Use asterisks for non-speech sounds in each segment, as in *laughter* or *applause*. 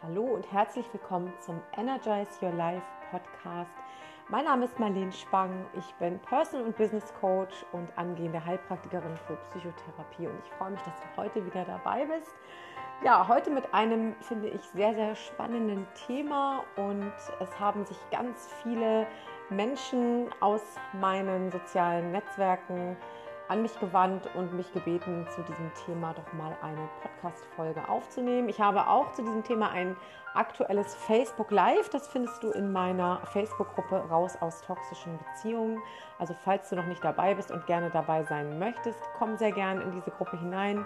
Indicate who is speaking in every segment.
Speaker 1: Hallo und herzlich willkommen zum Energize Your Life Podcast. Mein Name ist Marlene Spang. Ich bin Personal und Business Coach und angehende Heilpraktikerin für Psychotherapie und ich freue mich, dass du heute wieder dabei bist. Ja, heute mit einem, finde ich, sehr, sehr spannenden Thema und es haben sich ganz viele Menschen aus meinen sozialen Netzwerken an mich gewandt und mich gebeten, zu diesem Thema doch mal eine Podcast-Folge aufzunehmen. Ich habe auch zu diesem Thema ein aktuelles Facebook Live. Das findest du in meiner Facebook-Gruppe Raus aus toxischen Beziehungen. Also falls du noch nicht dabei bist und gerne dabei sein möchtest, komm sehr gerne in diese Gruppe hinein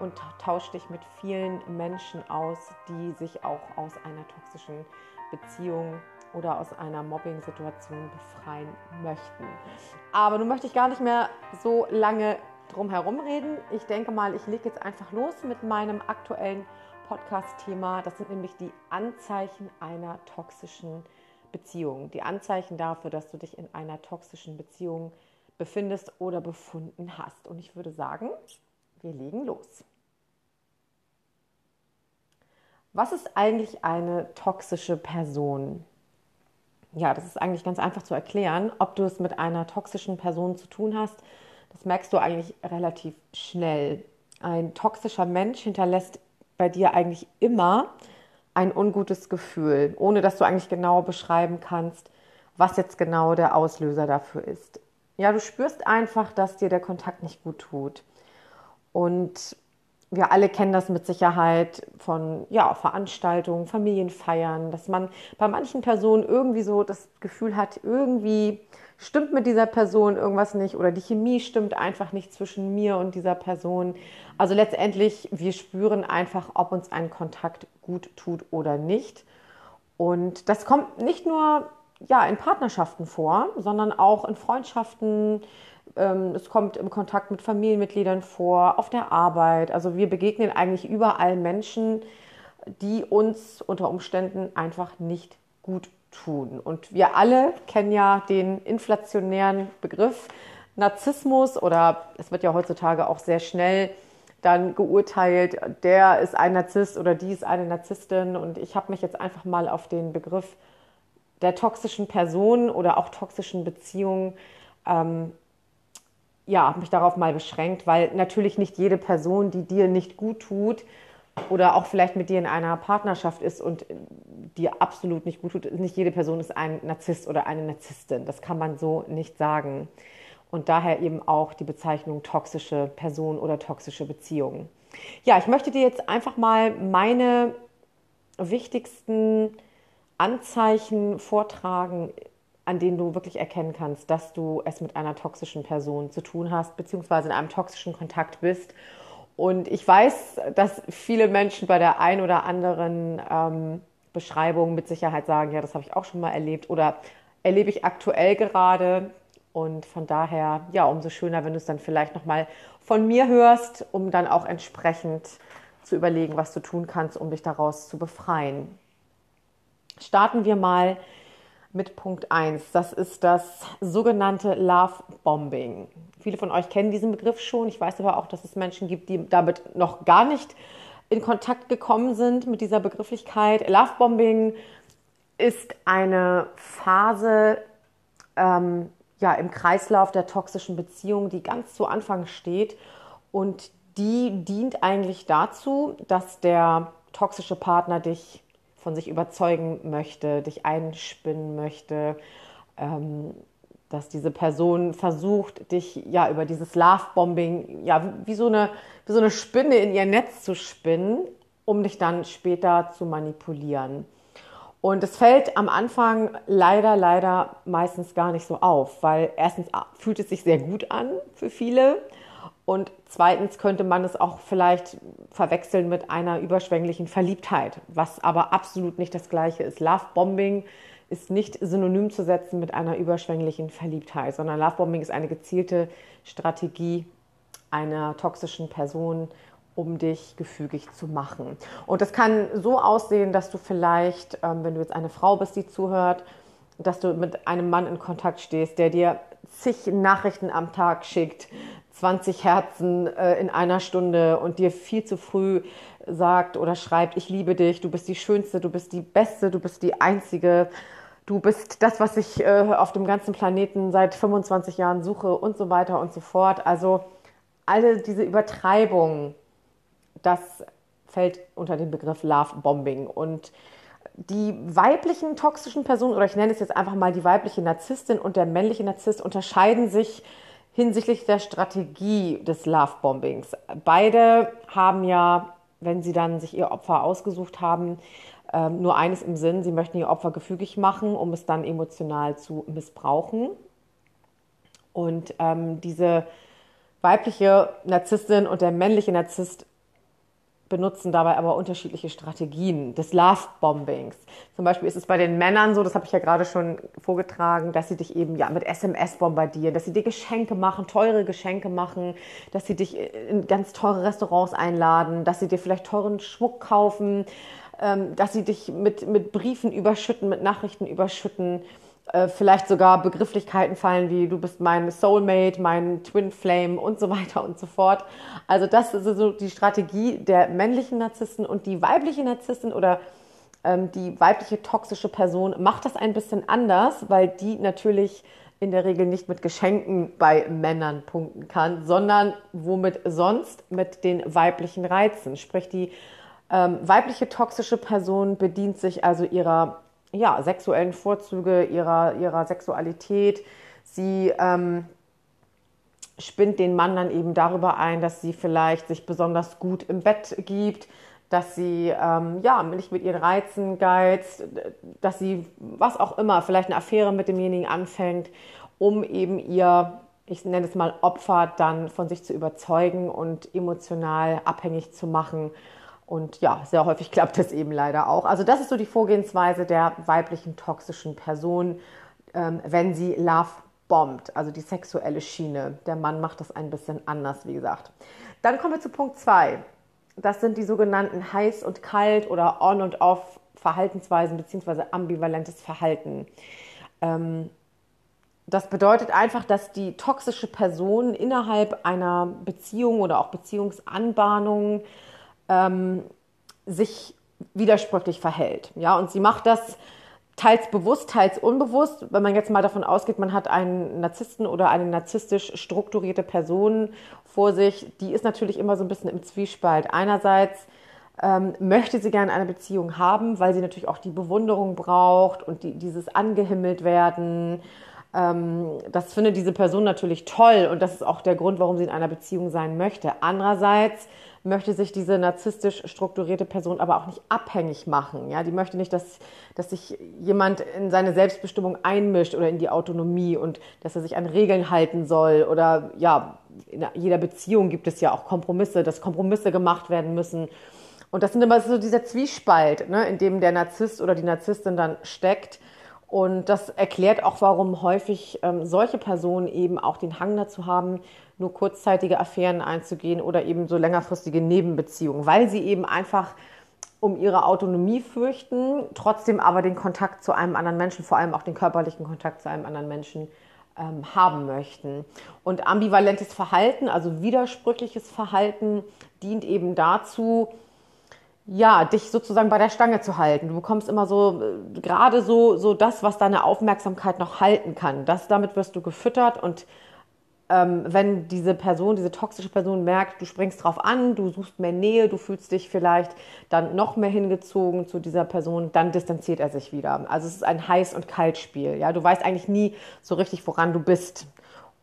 Speaker 1: und tausch dich mit vielen Menschen aus, die sich auch aus einer toxischen Beziehung oder aus einer Mobbing-Situation befreien möchten. Aber nun möchte ich gar nicht mehr so lange drum herum reden. Ich denke mal, ich lege jetzt einfach los mit meinem aktuellen Podcast-Thema. Das sind nämlich die Anzeichen einer toxischen Beziehung. Die Anzeichen dafür, dass du dich in einer toxischen Beziehung befindest oder befunden hast. Und ich würde sagen, wir legen los. Was ist eigentlich eine toxische Person? Ja, das ist eigentlich ganz einfach zu erklären, ob du es mit einer toxischen Person zu tun hast. Das merkst du eigentlich relativ schnell. Ein toxischer Mensch hinterlässt bei dir eigentlich immer ein ungutes Gefühl, ohne dass du eigentlich genau beschreiben kannst, was jetzt genau der Auslöser dafür ist. Ja, du spürst einfach, dass dir der Kontakt nicht gut tut. Und wir alle kennen das mit Sicherheit von ja, Veranstaltungen, Familienfeiern, dass man bei manchen Personen irgendwie so das Gefühl hat, irgendwie stimmt mit dieser Person irgendwas nicht oder die Chemie stimmt einfach nicht zwischen mir und dieser Person. Also letztendlich, wir spüren einfach, ob uns ein Kontakt gut tut oder nicht. Und das kommt nicht nur ja, in Partnerschaften vor, sondern auch in Freundschaften, ähm, es kommt im Kontakt mit Familienmitgliedern vor, auf der Arbeit. Also wir begegnen eigentlich überall Menschen, die uns unter Umständen einfach nicht gut tun. Und wir alle kennen ja den inflationären Begriff Narzissmus oder es wird ja heutzutage auch sehr schnell dann geurteilt, der ist ein Narzisst oder die ist eine Narzisstin. Und ich habe mich jetzt einfach mal auf den Begriff der toxischen Person oder auch toxischen Beziehungen ähm, ja, habe mich darauf mal beschränkt, weil natürlich nicht jede Person, die dir nicht gut tut oder auch vielleicht mit dir in einer Partnerschaft ist und dir absolut nicht gut tut, nicht jede Person ist ein Narzisst oder eine Narzisstin. Das kann man so nicht sagen. Und daher eben auch die Bezeichnung toxische Person oder toxische Beziehung. Ja, ich möchte dir jetzt einfach mal meine wichtigsten Anzeichen vortragen an denen du wirklich erkennen kannst, dass du es mit einer toxischen Person zu tun hast, beziehungsweise in einem toxischen Kontakt bist. Und ich weiß, dass viele Menschen bei der ein oder anderen ähm, Beschreibung mit Sicherheit sagen, ja, das habe ich auch schon mal erlebt oder erlebe ich aktuell gerade. Und von daher, ja, umso schöner, wenn du es dann vielleicht nochmal von mir hörst, um dann auch entsprechend zu überlegen, was du tun kannst, um dich daraus zu befreien. Starten wir mal mit Punkt 1. Das ist das sogenannte Love Bombing. Viele von euch kennen diesen Begriff schon. Ich weiß aber auch, dass es Menschen gibt, die damit noch gar nicht in Kontakt gekommen sind mit dieser Begrifflichkeit. Love Bombing ist eine Phase ähm, ja, im Kreislauf der toxischen Beziehung, die ganz zu Anfang steht und die dient eigentlich dazu, dass der toxische Partner dich von sich überzeugen möchte, dich einspinnen möchte, ähm, dass diese Person versucht, dich ja über dieses Love-Bombing, ja, wie so, eine, wie so eine Spinne in ihr Netz zu spinnen, um dich dann später zu manipulieren. Und es fällt am Anfang leider, leider meistens gar nicht so auf, weil erstens fühlt es sich sehr gut an für viele und zweitens könnte man es auch vielleicht verwechseln mit einer überschwänglichen Verliebtheit, was aber absolut nicht das gleiche ist. Lovebombing ist nicht synonym zu setzen mit einer überschwänglichen Verliebtheit, sondern Lovebombing ist eine gezielte Strategie einer toxischen Person, um dich gefügig zu machen. Und das kann so aussehen, dass du vielleicht, ähm, wenn du jetzt eine Frau bist, die zuhört, dass du mit einem Mann in Kontakt stehst, der dir zig Nachrichten am Tag schickt, 20 Herzen äh, in einer Stunde und dir viel zu früh sagt oder schreibt, ich liebe dich, du bist die Schönste, du bist die Beste, du bist die Einzige, du bist das, was ich äh, auf dem ganzen Planeten seit 25 Jahren suche und so weiter und so fort. Also alle diese Übertreibungen, das fällt unter den Begriff Love Bombing. Und die weiblichen toxischen Personen, oder ich nenne es jetzt einfach mal die weibliche Narzisstin und der männliche Narzisst, unterscheiden sich hinsichtlich der Strategie des Love Bombings. Beide haben ja, wenn sie dann sich ihr Opfer ausgesucht haben, ähm, nur eines im Sinn, sie möchten ihr Opfer gefügig machen, um es dann emotional zu missbrauchen. Und ähm, diese weibliche Narzisstin und der männliche Narzisst benutzen dabei aber unterschiedliche Strategien des Love-Bombings. Zum Beispiel ist es bei den Männern so, das habe ich ja gerade schon vorgetragen, dass sie dich eben ja mit SMS bombardieren, dass sie dir Geschenke machen, teure Geschenke machen, dass sie dich in ganz teure Restaurants einladen, dass sie dir vielleicht teuren Schmuck kaufen, ähm, dass sie dich mit, mit Briefen überschütten, mit Nachrichten überschütten äh, vielleicht sogar Begrifflichkeiten fallen wie du bist mein Soulmate, mein Twin Flame und so weiter und so fort. Also das ist so die Strategie der männlichen Narzissten und die weibliche Narzisstin oder ähm, die weibliche toxische Person macht das ein bisschen anders, weil die natürlich in der Regel nicht mit Geschenken bei Männern punkten kann, sondern womit sonst mit den weiblichen Reizen. Sprich, die ähm, weibliche toxische Person bedient sich also ihrer ja, sexuellen Vorzüge, ihrer, ihrer Sexualität. Sie ähm, spinnt den Mann dann eben darüber ein, dass sie vielleicht sich besonders gut im Bett gibt, dass sie ähm, ja nicht mit ihren Reizen geizt, dass sie was auch immer, vielleicht eine Affäre mit demjenigen anfängt, um eben ihr, ich nenne es mal Opfer, dann von sich zu überzeugen und emotional abhängig zu machen und ja, sehr häufig *laughs* klappt das eben leider auch. Also das ist so die Vorgehensweise der weiblichen toxischen Person, ähm, wenn sie Love bombt, also die sexuelle Schiene. Der Mann macht das ein bisschen anders, wie gesagt. Dann kommen wir zu Punkt 2. Das sind die sogenannten heiß und kalt oder on und off Verhaltensweisen beziehungsweise ambivalentes Verhalten. Ähm, das bedeutet einfach, dass die toxische Person innerhalb einer Beziehung oder auch Beziehungsanbahnung ähm, sich widersprüchlich verhält. Ja, und sie macht das teils bewusst, teils unbewusst. Wenn man jetzt mal davon ausgeht, man hat einen Narzissten oder eine narzisstisch strukturierte Person vor sich, die ist natürlich immer so ein bisschen im Zwiespalt. Einerseits ähm, möchte sie gerne eine Beziehung haben, weil sie natürlich auch die Bewunderung braucht und die, dieses angehimmelt werden. Ähm, das findet diese Person natürlich toll und das ist auch der Grund, warum sie in einer Beziehung sein möchte. Andererseits möchte sich diese narzisstisch strukturierte Person aber auch nicht abhängig machen. Ja, die möchte nicht, dass, dass sich jemand in seine Selbstbestimmung einmischt oder in die Autonomie und dass er sich an Regeln halten soll oder ja, in jeder Beziehung gibt es ja auch Kompromisse, dass Kompromisse gemacht werden müssen. Und das sind immer so dieser Zwiespalt, ne, in dem der Narzisst oder die Narzisstin dann steckt. Und das erklärt auch, warum häufig ähm, solche Personen eben auch den Hang dazu haben, nur kurzzeitige Affären einzugehen oder eben so längerfristige Nebenbeziehungen, weil sie eben einfach um ihre Autonomie fürchten, trotzdem aber den Kontakt zu einem anderen Menschen, vor allem auch den körperlichen Kontakt zu einem anderen Menschen ähm, haben möchten. Und ambivalentes Verhalten, also widersprüchliches Verhalten, dient eben dazu, ja, dich sozusagen bei der Stange zu halten. Du bekommst immer so, äh, gerade so, so das, was deine Aufmerksamkeit noch halten kann. Das, damit wirst du gefüttert und ähm, wenn diese Person, diese toxische Person merkt, du springst drauf an, du suchst mehr Nähe, du fühlst dich vielleicht dann noch mehr hingezogen zu dieser Person, dann distanziert er sich wieder. Also es ist ein Heiß- und Kaltspiel. Ja? Du weißt eigentlich nie so richtig, woran du bist.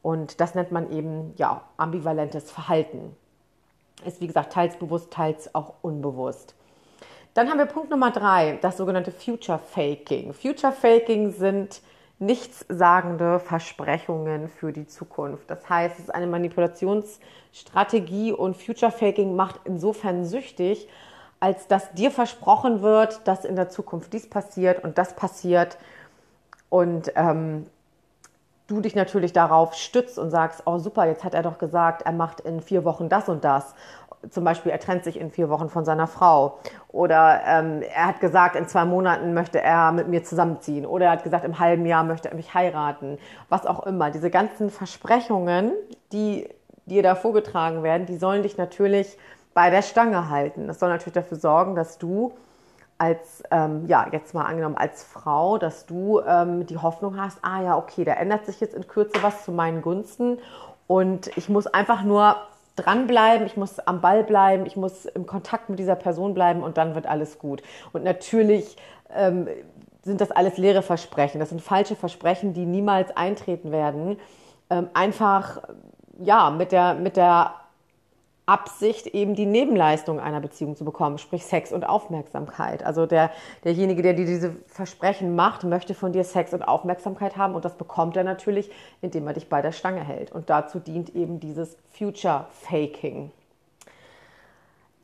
Speaker 1: Und das nennt man eben ja, ambivalentes Verhalten. Ist wie gesagt teils bewusst, teils auch unbewusst. Dann haben wir Punkt Nummer drei, das sogenannte Future Faking. Future Faking sind nichtssagende Versprechungen für die Zukunft. Das heißt, es ist eine Manipulationsstrategie und Future Faking macht insofern süchtig, als dass dir versprochen wird, dass in der Zukunft dies passiert und das passiert und ähm, du dich natürlich darauf stützt und sagst, oh super, jetzt hat er doch gesagt, er macht in vier Wochen das und das zum Beispiel, er trennt sich in vier Wochen von seiner Frau. Oder ähm, er hat gesagt, in zwei Monaten möchte er mit mir zusammenziehen. Oder er hat gesagt, im halben Jahr möchte er mich heiraten. Was auch immer. Diese ganzen Versprechungen, die dir da vorgetragen werden, die sollen dich natürlich bei der Stange halten. Das soll natürlich dafür sorgen, dass du als, ähm, ja, jetzt mal angenommen als Frau, dass du ähm, die Hoffnung hast, ah ja, okay, da ändert sich jetzt in Kürze was zu meinen Gunsten und ich muss einfach nur dranbleiben, ich muss am Ball bleiben, ich muss im Kontakt mit dieser Person bleiben und dann wird alles gut. Und natürlich ähm, sind das alles leere Versprechen, das sind falsche Versprechen, die niemals eintreten werden. Ähm, einfach ja, mit der, mit der Absicht, eben die Nebenleistung einer Beziehung zu bekommen, sprich Sex und Aufmerksamkeit. Also der, derjenige, der dir diese Versprechen macht, möchte von dir Sex und Aufmerksamkeit haben und das bekommt er natürlich, indem er dich bei der Stange hält. Und dazu dient eben dieses Future Faking.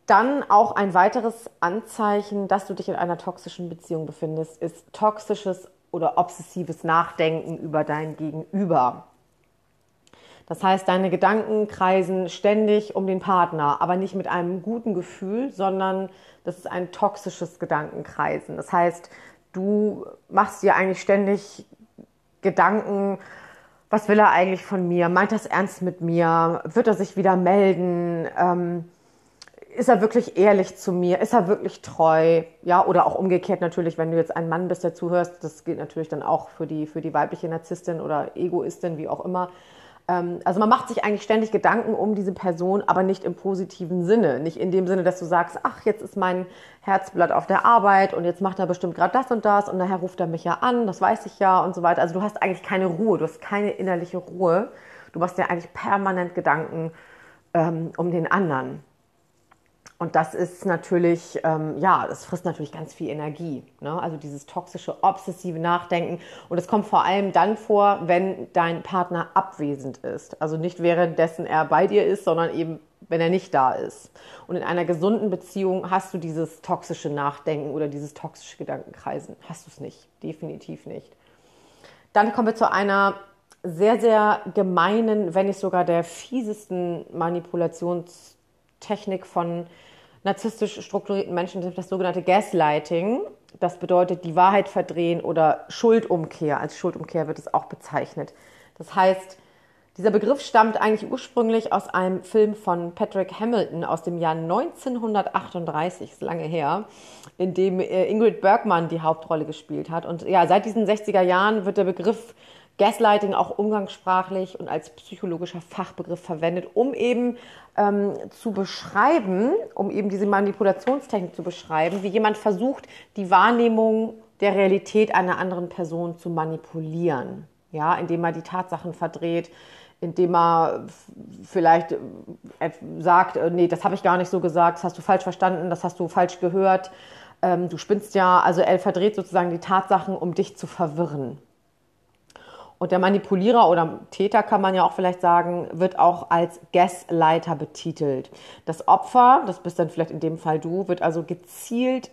Speaker 1: Dann auch ein weiteres Anzeichen, dass du dich in einer toxischen Beziehung befindest, ist toxisches oder obsessives Nachdenken über dein Gegenüber. Das heißt, deine Gedanken kreisen ständig um den Partner, aber nicht mit einem guten Gefühl, sondern das ist ein toxisches Gedankenkreisen. Das heißt, du machst dir eigentlich ständig Gedanken, was will er eigentlich von mir? Meint das ernst mit mir? Wird er sich wieder melden? Ähm, ist er wirklich ehrlich zu mir? Ist er wirklich treu? Ja, oder auch umgekehrt natürlich, wenn du jetzt ein Mann bist, der zuhörst, das gilt natürlich dann auch für die, für die weibliche Narzisstin oder Egoistin, wie auch immer also man macht sich eigentlich ständig Gedanken um diese Person, aber nicht im positiven Sinne. Nicht in dem Sinne, dass du sagst, ach, jetzt ist mein Herzblatt auf der Arbeit und jetzt macht er bestimmt gerade das und das und nachher ruft er mich ja an, das weiß ich ja und so weiter. Also du hast eigentlich keine Ruhe, du hast keine innerliche Ruhe. Du machst dir eigentlich permanent Gedanken ähm, um den anderen. Und das ist natürlich, ähm, ja, das frisst natürlich ganz viel Energie. Ne? Also dieses toxische, obsessive Nachdenken. Und es kommt vor allem dann vor, wenn dein Partner abwesend ist. Also nicht währenddessen er bei dir ist, sondern eben, wenn er nicht da ist. Und in einer gesunden Beziehung hast du dieses toxische Nachdenken oder dieses toxische Gedankenkreisen. Hast du es nicht. Definitiv nicht. Dann kommen wir zu einer sehr, sehr gemeinen, wenn nicht sogar der fiesesten Manipulationstechnik von narzisstisch strukturierten Menschen sind das sogenannte Gaslighting. Das bedeutet die Wahrheit verdrehen oder Schuldumkehr. Als Schuldumkehr wird es auch bezeichnet. Das heißt, dieser Begriff stammt eigentlich ursprünglich aus einem Film von Patrick Hamilton aus dem Jahr 1938, ist lange her, in dem äh, Ingrid Bergman die Hauptrolle gespielt hat. Und ja, seit diesen 60er Jahren wird der Begriff Gaslighting auch umgangssprachlich und als psychologischer Fachbegriff verwendet, um eben ähm, zu beschreiben, um eben diese Manipulationstechnik zu beschreiben, wie jemand versucht, die Wahrnehmung der Realität einer anderen Person zu manipulieren. Ja, indem er die Tatsachen verdreht, indem er vielleicht äh, sagt, äh, nee, das habe ich gar nicht so gesagt, das hast du falsch verstanden, das hast du falsch gehört, ähm, du spinnst ja, also er verdreht sozusagen die Tatsachen, um dich zu verwirren. Und der Manipulierer oder Täter kann man ja auch vielleicht sagen, wird auch als Gaslighter betitelt. Das Opfer, das bist dann vielleicht in dem Fall du, wird also gezielt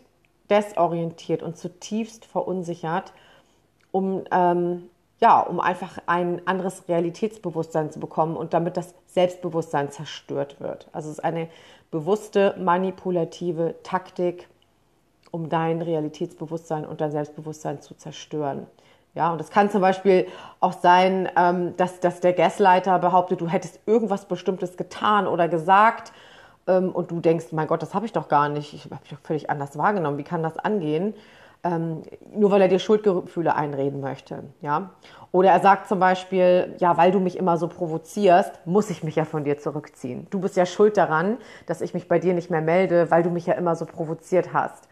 Speaker 1: desorientiert und zutiefst verunsichert, um, ähm, ja, um einfach ein anderes Realitätsbewusstsein zu bekommen und damit das Selbstbewusstsein zerstört wird. Also es ist eine bewusste manipulative Taktik, um dein Realitätsbewusstsein und dein Selbstbewusstsein zu zerstören. Ja, und es kann zum Beispiel auch sein, ähm, dass, dass der Gasleiter behauptet, du hättest irgendwas Bestimmtes getan oder gesagt ähm, und du denkst, mein Gott, das habe ich doch gar nicht, ich habe dich doch völlig anders wahrgenommen, wie kann das angehen? Ähm, nur weil er dir Schuldgefühle einreden möchte, ja. Oder er sagt zum Beispiel, ja, weil du mich immer so provozierst, muss ich mich ja von dir zurückziehen. Du bist ja schuld daran, dass ich mich bei dir nicht mehr melde, weil du mich ja immer so provoziert hast.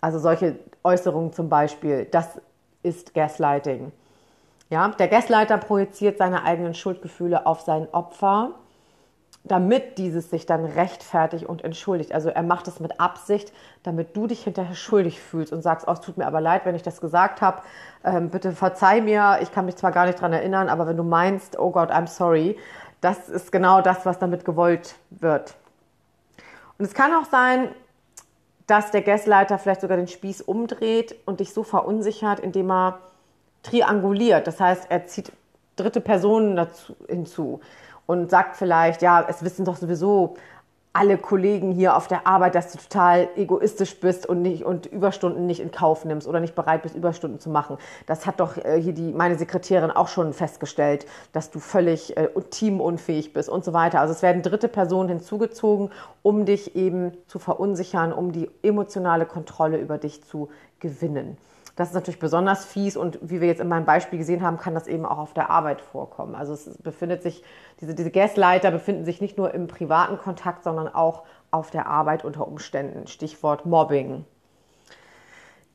Speaker 1: Also solche Äußerungen zum Beispiel, das ist Gaslighting. Ja, der Gaslighter projiziert seine eigenen Schuldgefühle auf sein Opfer, damit dieses sich dann rechtfertigt und entschuldigt. Also er macht es mit Absicht, damit du dich hinterher schuldig fühlst und sagst, oh, es tut mir aber leid, wenn ich das gesagt habe. Ähm, bitte verzeih mir, ich kann mich zwar gar nicht daran erinnern, aber wenn du meinst, oh Gott, I'm sorry, das ist genau das, was damit gewollt wird. Und es kann auch sein, dass der Gasleiter vielleicht sogar den Spieß umdreht und dich so verunsichert, indem er trianguliert. Das heißt, er zieht dritte Personen dazu hinzu und sagt vielleicht, ja, es wissen doch sowieso alle Kollegen hier auf der Arbeit, dass du total egoistisch bist und nicht und Überstunden nicht in Kauf nimmst oder nicht bereit bist, Überstunden zu machen. Das hat doch äh, hier die meine Sekretärin auch schon festgestellt, dass du völlig äh, teamunfähig bist und so weiter. Also es werden dritte Personen hinzugezogen, um dich eben zu verunsichern, um die emotionale Kontrolle über dich zu gewinnen. Das ist natürlich besonders fies und wie wir jetzt in meinem Beispiel gesehen haben, kann das eben auch auf der Arbeit vorkommen. Also es befindet sich, diese, diese Gasleiter befinden sich nicht nur im privaten Kontakt, sondern auch auf der Arbeit unter Umständen. Stichwort Mobbing.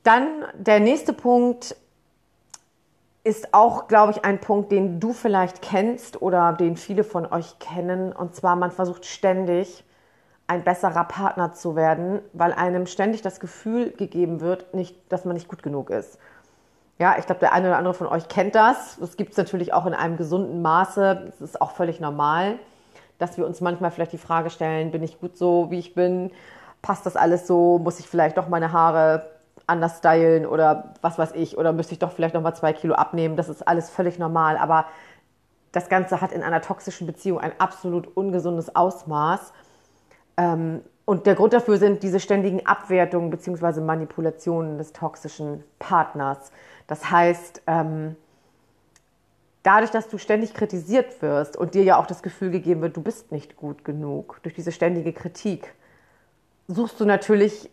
Speaker 1: Dann der nächste Punkt ist auch, glaube ich, ein Punkt, den du vielleicht kennst oder den viele von euch kennen. Und zwar, man versucht ständig, ein besserer Partner zu werden, weil einem ständig das Gefühl gegeben wird, nicht, dass man nicht gut genug ist. Ja, ich glaube, der eine oder andere von euch kennt das. Das gibt es natürlich auch in einem gesunden Maße. Es ist auch völlig normal, dass wir uns manchmal vielleicht die Frage stellen, bin ich gut so, wie ich bin? Passt das alles so? Muss ich vielleicht doch meine Haare anders stylen oder was weiß ich? Oder müsste ich doch vielleicht noch mal zwei Kilo abnehmen? Das ist alles völlig normal. Aber das Ganze hat in einer toxischen Beziehung ein absolut ungesundes Ausmaß. Ähm, und der Grund dafür sind diese ständigen Abwertungen bzw. Manipulationen des toxischen Partners. Das heißt, ähm, dadurch, dass du ständig kritisiert wirst und dir ja auch das Gefühl gegeben wird, du bist nicht gut genug, durch diese ständige Kritik, suchst du natürlich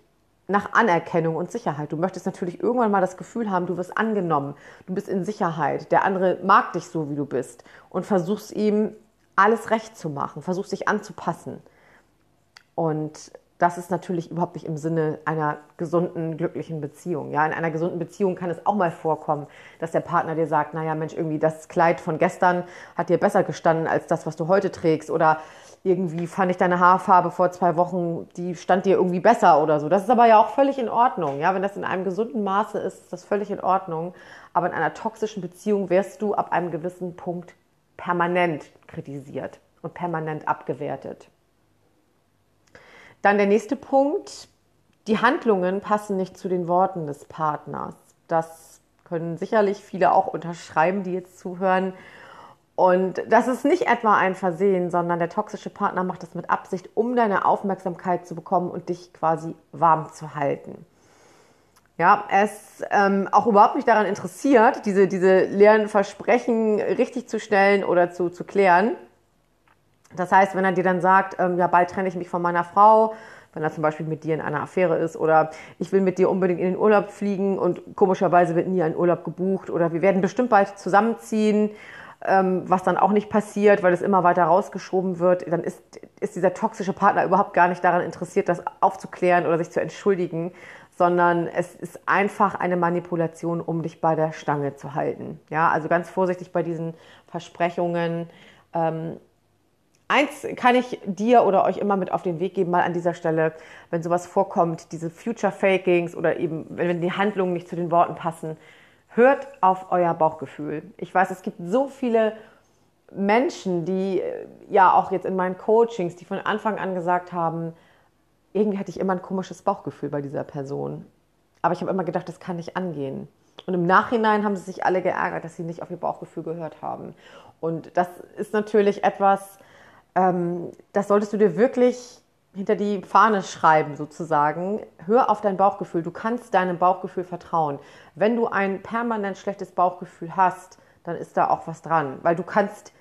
Speaker 1: nach Anerkennung und Sicherheit. Du möchtest natürlich irgendwann mal das Gefühl haben, du wirst angenommen, du bist in Sicherheit, der andere mag dich so, wie du bist und versuchst ihm alles recht zu machen, versuchst dich anzupassen. Und das ist natürlich überhaupt nicht im Sinne einer gesunden, glücklichen Beziehung. Ja, in einer gesunden Beziehung kann es auch mal vorkommen, dass der Partner dir sagt, naja, Mensch, irgendwie das Kleid von gestern hat dir besser gestanden als das, was du heute trägst. Oder irgendwie fand ich deine Haarfarbe vor zwei Wochen, die stand dir irgendwie besser oder so. Das ist aber ja auch völlig in Ordnung. Ja, wenn das in einem gesunden Maße ist, ist das völlig in Ordnung. Aber in einer toxischen Beziehung wirst du ab einem gewissen Punkt permanent kritisiert und permanent abgewertet. Dann der nächste Punkt. Die Handlungen passen nicht zu den Worten des Partners. Das können sicherlich viele auch unterschreiben, die jetzt zuhören. Und das ist nicht etwa ein Versehen, sondern der toxische Partner macht das mit Absicht, um deine Aufmerksamkeit zu bekommen und dich quasi warm zu halten. Ja, ist ähm, auch überhaupt nicht daran interessiert, diese, diese leeren Versprechen richtig zu stellen oder zu, zu klären, das heißt, wenn er dir dann sagt, ähm, ja, bald trenne ich mich von meiner Frau, wenn er zum Beispiel mit dir in einer Affäre ist oder ich will mit dir unbedingt in den Urlaub fliegen und komischerweise wird nie ein Urlaub gebucht oder wir werden bestimmt bald zusammenziehen, ähm, was dann auch nicht passiert, weil es immer weiter rausgeschoben wird, dann ist, ist dieser toxische Partner überhaupt gar nicht daran interessiert, das aufzuklären oder sich zu entschuldigen, sondern es ist einfach eine Manipulation, um dich bei der Stange zu halten. Ja, also ganz vorsichtig bei diesen Versprechungen. Ähm, Eins kann ich dir oder euch immer mit auf den Weg geben, mal an dieser Stelle, wenn sowas vorkommt, diese Future Fakings oder eben, wenn die Handlungen nicht zu den Worten passen, hört auf euer Bauchgefühl. Ich weiß, es gibt so viele Menschen, die äh, ja auch jetzt in meinen Coachings, die von Anfang an gesagt haben, irgendwie hatte ich immer ein komisches Bauchgefühl bei dieser Person. Aber ich habe immer gedacht, das kann nicht angehen. Und im Nachhinein haben sie sich alle geärgert, dass sie nicht auf ihr Bauchgefühl gehört haben. Und das ist natürlich etwas, ähm, das solltest du dir wirklich hinter die Fahne schreiben, sozusagen. Hör auf dein Bauchgefühl. Du kannst deinem Bauchgefühl vertrauen. Wenn du ein permanent schlechtes Bauchgefühl hast, dann ist da auch was dran. Weil du kannst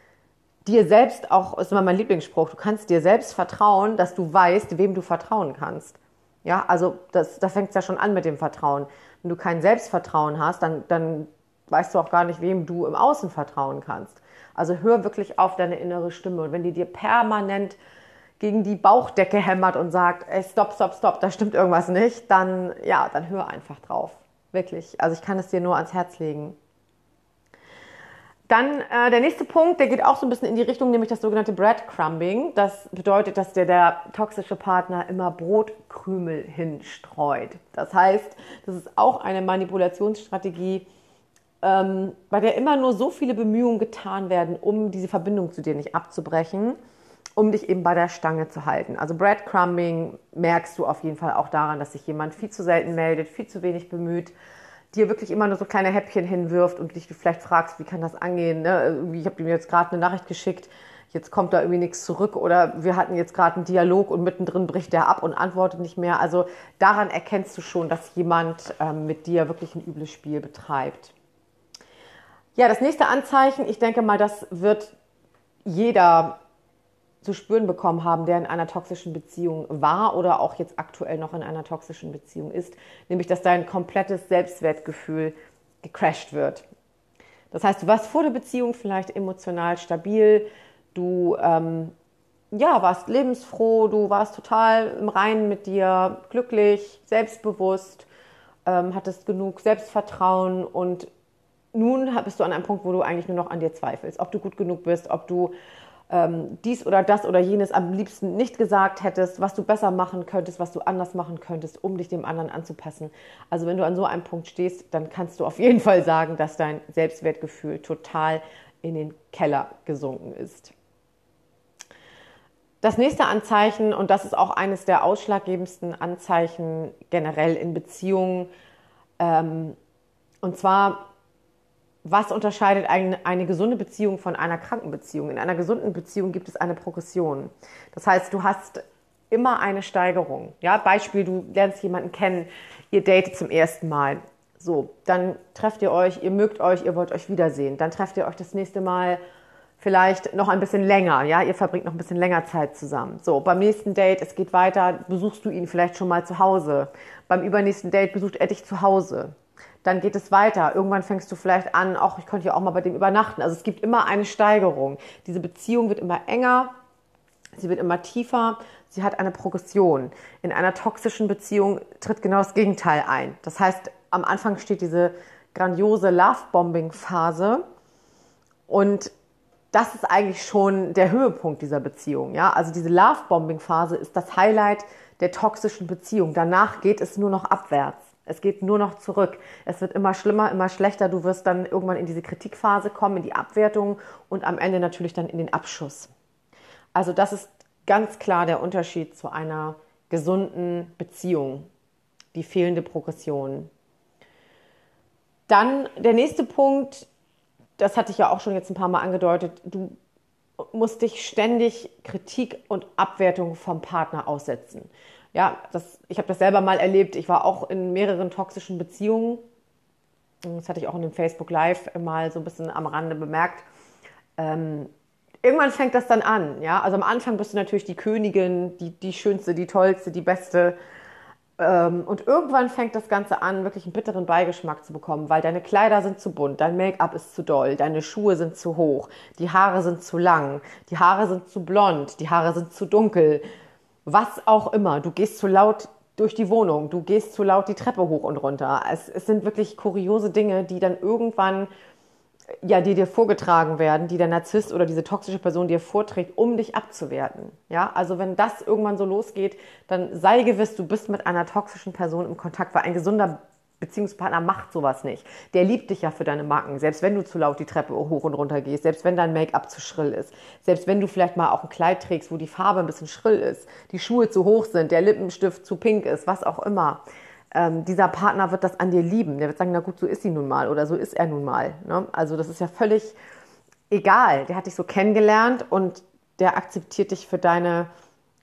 Speaker 1: dir selbst auch, ist immer mein Lieblingsspruch, du kannst dir selbst vertrauen, dass du weißt, wem du vertrauen kannst. Ja, also das, da fängt es ja schon an mit dem Vertrauen. Wenn du kein Selbstvertrauen hast, dann, dann weißt du auch gar nicht, wem du im Außen vertrauen kannst. Also hör wirklich auf deine innere Stimme. Und wenn die dir permanent gegen die Bauchdecke hämmert und sagt, ey, stopp, stopp, stopp, da stimmt irgendwas nicht, dann, ja, dann hör einfach drauf. Wirklich. Also ich kann es dir nur ans Herz legen. Dann äh, der nächste Punkt, der geht auch so ein bisschen in die Richtung, nämlich das sogenannte Breadcrumbing. Das bedeutet, dass dir der toxische Partner immer Brotkrümel hinstreut. Das heißt, das ist auch eine Manipulationsstrategie, ähm, bei der immer nur so viele Bemühungen getan werden, um diese Verbindung zu dir nicht abzubrechen, um dich eben bei der Stange zu halten. Also Breadcrumbing merkst du auf jeden Fall auch daran, dass sich jemand viel zu selten meldet, viel zu wenig bemüht, dir wirklich immer nur so kleine Häppchen hinwirft und dich vielleicht fragst, wie kann das angehen? Ne? Ich habe ihm jetzt gerade eine Nachricht geschickt, jetzt kommt da irgendwie nichts zurück oder wir hatten jetzt gerade einen Dialog und mittendrin bricht der ab und antwortet nicht mehr. Also daran erkennst du schon, dass jemand ähm, mit dir wirklich ein übles Spiel betreibt. Ja, das nächste Anzeichen, ich denke mal, das wird jeder zu spüren bekommen haben, der in einer toxischen Beziehung war oder auch jetzt aktuell noch in einer toxischen Beziehung ist, nämlich dass dein komplettes Selbstwertgefühl gecrashed wird. Das heißt, du warst vor der Beziehung vielleicht emotional stabil, du ähm, ja, warst lebensfroh, du warst total im Reinen mit dir, glücklich, selbstbewusst, ähm, hattest genug Selbstvertrauen und nun bist du an einem Punkt, wo du eigentlich nur noch an dir zweifelst, ob du gut genug bist, ob du ähm, dies oder das oder jenes am liebsten nicht gesagt hättest, was du besser machen könntest, was du anders machen könntest, um dich dem anderen anzupassen. Also wenn du an so einem Punkt stehst, dann kannst du auf jeden Fall sagen, dass dein Selbstwertgefühl total in den Keller gesunken ist. Das nächste Anzeichen, und das ist auch eines der ausschlaggebendsten Anzeichen generell in Beziehungen, ähm, und zwar was unterscheidet eine, eine, gesunde Beziehung von einer kranken Beziehung? In einer gesunden Beziehung gibt es eine Progression. Das heißt, du hast immer eine Steigerung. Ja, Beispiel, du lernst jemanden kennen, ihr datet zum ersten Mal. So, dann trefft ihr euch, ihr mögt euch, ihr wollt euch wiedersehen. Dann trefft ihr euch das nächste Mal vielleicht noch ein bisschen länger. Ja, ihr verbringt noch ein bisschen länger Zeit zusammen. So, beim nächsten Date, es geht weiter, besuchst du ihn vielleicht schon mal zu Hause. Beim übernächsten Date besucht er dich zu Hause dann geht es weiter. Irgendwann fängst du vielleicht an, auch ich könnte ja auch mal bei dem übernachten. Also es gibt immer eine Steigerung. Diese Beziehung wird immer enger, sie wird immer tiefer, sie hat eine Progression. In einer toxischen Beziehung tritt genau das Gegenteil ein. Das heißt, am Anfang steht diese grandiose Love-Bombing-Phase und das ist eigentlich schon der Höhepunkt dieser Beziehung. Ja? Also diese Love-Bombing-Phase ist das Highlight der toxischen Beziehung. Danach geht es nur noch abwärts. Es geht nur noch zurück. Es wird immer schlimmer, immer schlechter. Du wirst dann irgendwann in diese Kritikphase kommen, in die Abwertung und am Ende natürlich dann in den Abschuss. Also das ist ganz klar der Unterschied zu einer gesunden Beziehung, die fehlende Progression. Dann der nächste Punkt, das hatte ich ja auch schon jetzt ein paar Mal angedeutet, du musst dich ständig Kritik und Abwertung vom Partner aussetzen ja, das, ich habe das selber mal erlebt. Ich war auch in mehreren toxischen Beziehungen. Das hatte ich auch in dem Facebook Live mal so ein bisschen am Rande bemerkt. Ähm, irgendwann fängt das dann an. Ja? Also am Anfang bist du natürlich die Königin, die, die schönste, die tollste, die beste. Ähm, und irgendwann fängt das Ganze an, wirklich einen bitteren Beigeschmack zu bekommen, weil deine Kleider sind zu bunt, dein Make-up ist zu doll, deine Schuhe sind zu hoch, die Haare sind zu lang, die Haare sind zu blond, die Haare sind zu dunkel was auch immer. Du gehst zu laut durch die Wohnung, du gehst zu laut die Treppe hoch und runter. Es, es sind wirklich kuriose Dinge, die dann irgendwann ja, die dir vorgetragen werden, die der Narzisst oder diese toxische Person dir vorträgt, um dich abzuwerten. Ja, also wenn das irgendwann so losgeht, dann sei gewiss, du bist mit einer toxischen Person im Kontakt, weil ein gesunder Beziehungspartner macht sowas nicht. Der liebt dich ja für deine Macken, selbst wenn du zu laut die Treppe hoch und runter gehst, selbst wenn dein Make-up zu schrill ist, selbst wenn du vielleicht mal auch ein Kleid trägst, wo die Farbe ein bisschen schrill ist, die Schuhe zu hoch sind, der Lippenstift zu pink ist, was auch immer. Ähm, dieser Partner wird das an dir lieben. Der wird sagen, na gut, so ist sie nun mal oder so ist er nun mal. Ne? Also das ist ja völlig egal. Der hat dich so kennengelernt und der akzeptiert dich für deine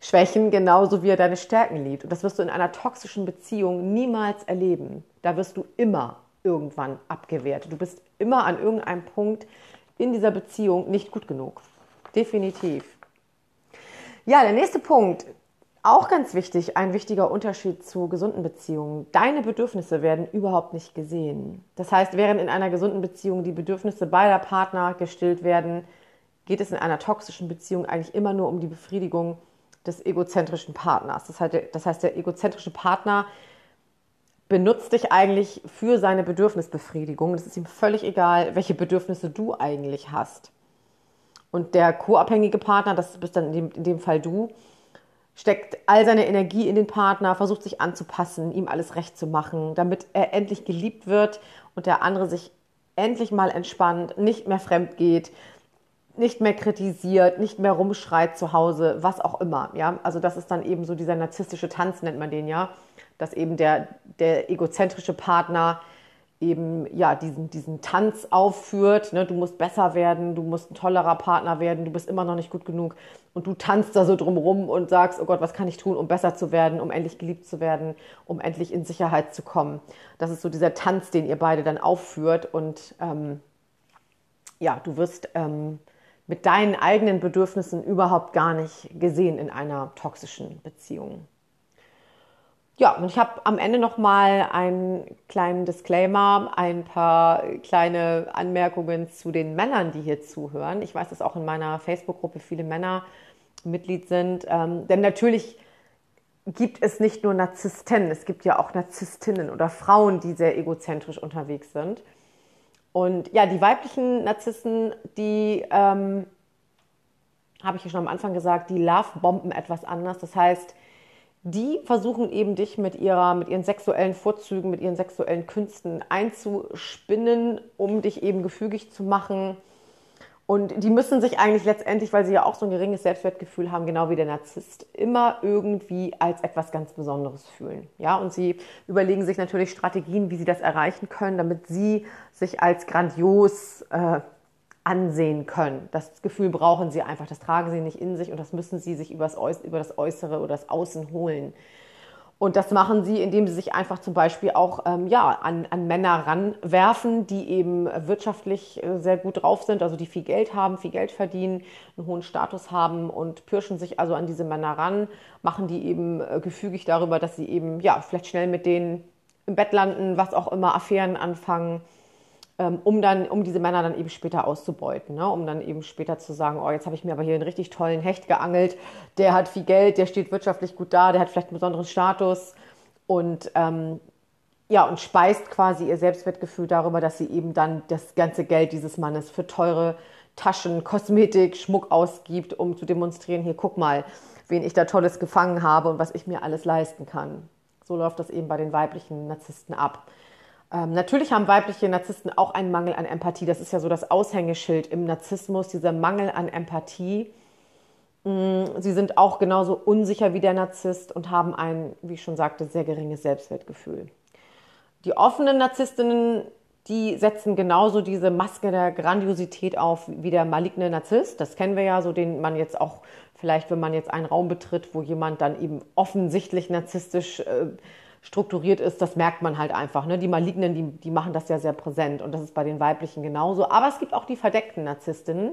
Speaker 1: Schwächen genauso wie er deine Stärken liebt. Und das wirst du in einer toxischen Beziehung niemals erleben. Da wirst du immer irgendwann abgewertet. Du bist immer an irgendeinem Punkt in dieser Beziehung nicht gut genug. Definitiv. Ja, der nächste Punkt, auch ganz wichtig, ein wichtiger Unterschied zu gesunden Beziehungen. Deine Bedürfnisse werden überhaupt nicht gesehen. Das heißt, während in einer gesunden Beziehung die Bedürfnisse beider Partner gestillt werden, geht es in einer toxischen Beziehung eigentlich immer nur um die Befriedigung des egozentrischen Partners. Das heißt, das heißt, der egozentrische Partner benutzt dich eigentlich für seine Bedürfnisbefriedigung. Es ist ihm völlig egal, welche Bedürfnisse du eigentlich hast. Und der co-abhängige Partner, das bist dann in dem, in dem Fall du, steckt all seine Energie in den Partner, versucht sich anzupassen, ihm alles recht zu machen, damit er endlich geliebt wird und der andere sich endlich mal entspannt, nicht mehr fremd geht, nicht mehr kritisiert, nicht mehr rumschreit zu Hause, was auch immer. Ja, also das ist dann eben so dieser narzisstische Tanz nennt man den ja, dass eben der der egozentrische Partner eben ja diesen, diesen Tanz aufführt. Ne? Du musst besser werden, du musst ein tollerer Partner werden, du bist immer noch nicht gut genug und du tanzt da so drumrum und sagst, oh Gott, was kann ich tun, um besser zu werden, um endlich geliebt zu werden, um endlich in Sicherheit zu kommen. Das ist so dieser Tanz, den ihr beide dann aufführt und ähm, ja, du wirst ähm, mit deinen eigenen Bedürfnissen überhaupt gar nicht gesehen in einer toxischen Beziehung. Ja, und ich habe am Ende noch mal einen kleinen Disclaimer, ein paar kleine Anmerkungen zu den Männern, die hier zuhören. Ich weiß, dass auch in meiner Facebook-Gruppe viele Männer Mitglied sind, ähm, denn natürlich gibt es nicht nur Narzissten, es gibt ja auch Narzisstinnen oder Frauen, die sehr egozentrisch unterwegs sind. Und ja, die weiblichen Narzissten, die ähm, habe ich ja schon am Anfang gesagt, die Love-Bomben etwas anders. Das heißt, die versuchen eben dich mit, ihrer, mit ihren sexuellen Vorzügen, mit ihren sexuellen Künsten einzuspinnen, um dich eben gefügig zu machen. Und die müssen sich eigentlich letztendlich, weil sie ja auch so ein geringes Selbstwertgefühl haben, genau wie der Narzisst, immer irgendwie als etwas ganz Besonderes fühlen. Ja, und sie überlegen sich natürlich Strategien, wie sie das erreichen können, damit sie sich als grandios äh, ansehen können. Das Gefühl brauchen sie einfach, das tragen sie nicht in sich und das müssen sie sich über das Äußere oder das Außen holen. Und das machen sie, indem sie sich einfach zum Beispiel auch ähm, ja, an, an Männer ranwerfen, die eben wirtschaftlich äh, sehr gut drauf sind, also die viel Geld haben, viel Geld verdienen, einen hohen Status haben und pirschen sich also an diese Männer ran, machen die eben äh, gefügig darüber, dass sie eben ja, vielleicht schnell mit denen im Bett landen, was auch immer, Affären anfangen um dann, um diese Männer dann eben später auszubeuten, ne? um dann eben später zu sagen, oh, jetzt habe ich mir aber hier einen richtig tollen Hecht geangelt, der hat viel Geld, der steht wirtschaftlich gut da, der hat vielleicht einen besonderen Status und ähm, ja, und speist quasi ihr Selbstwertgefühl darüber, dass sie eben dann das ganze Geld dieses Mannes für teure Taschen, Kosmetik, Schmuck ausgibt, um zu demonstrieren, hier guck mal, wen ich da Tolles gefangen habe und was ich mir alles leisten kann. So läuft das eben bei den weiblichen Narzissten ab. Ähm, natürlich haben weibliche Narzissten auch einen Mangel an Empathie. Das ist ja so das Aushängeschild im Narzissmus, dieser Mangel an Empathie. Mm, sie sind auch genauso unsicher wie der Narzisst und haben ein, wie ich schon sagte, sehr geringes Selbstwertgefühl. Die offenen Narzisstinnen, die setzen genauso diese Maske der Grandiosität auf wie der maligne Narzisst. Das kennen wir ja, so den man jetzt auch vielleicht, wenn man jetzt einen Raum betritt, wo jemand dann eben offensichtlich narzisstisch äh, strukturiert ist, das merkt man halt einfach. Ne? Die Malignen, die, die machen das ja sehr präsent und das ist bei den weiblichen genauso. Aber es gibt auch die verdeckten Narzisstinnen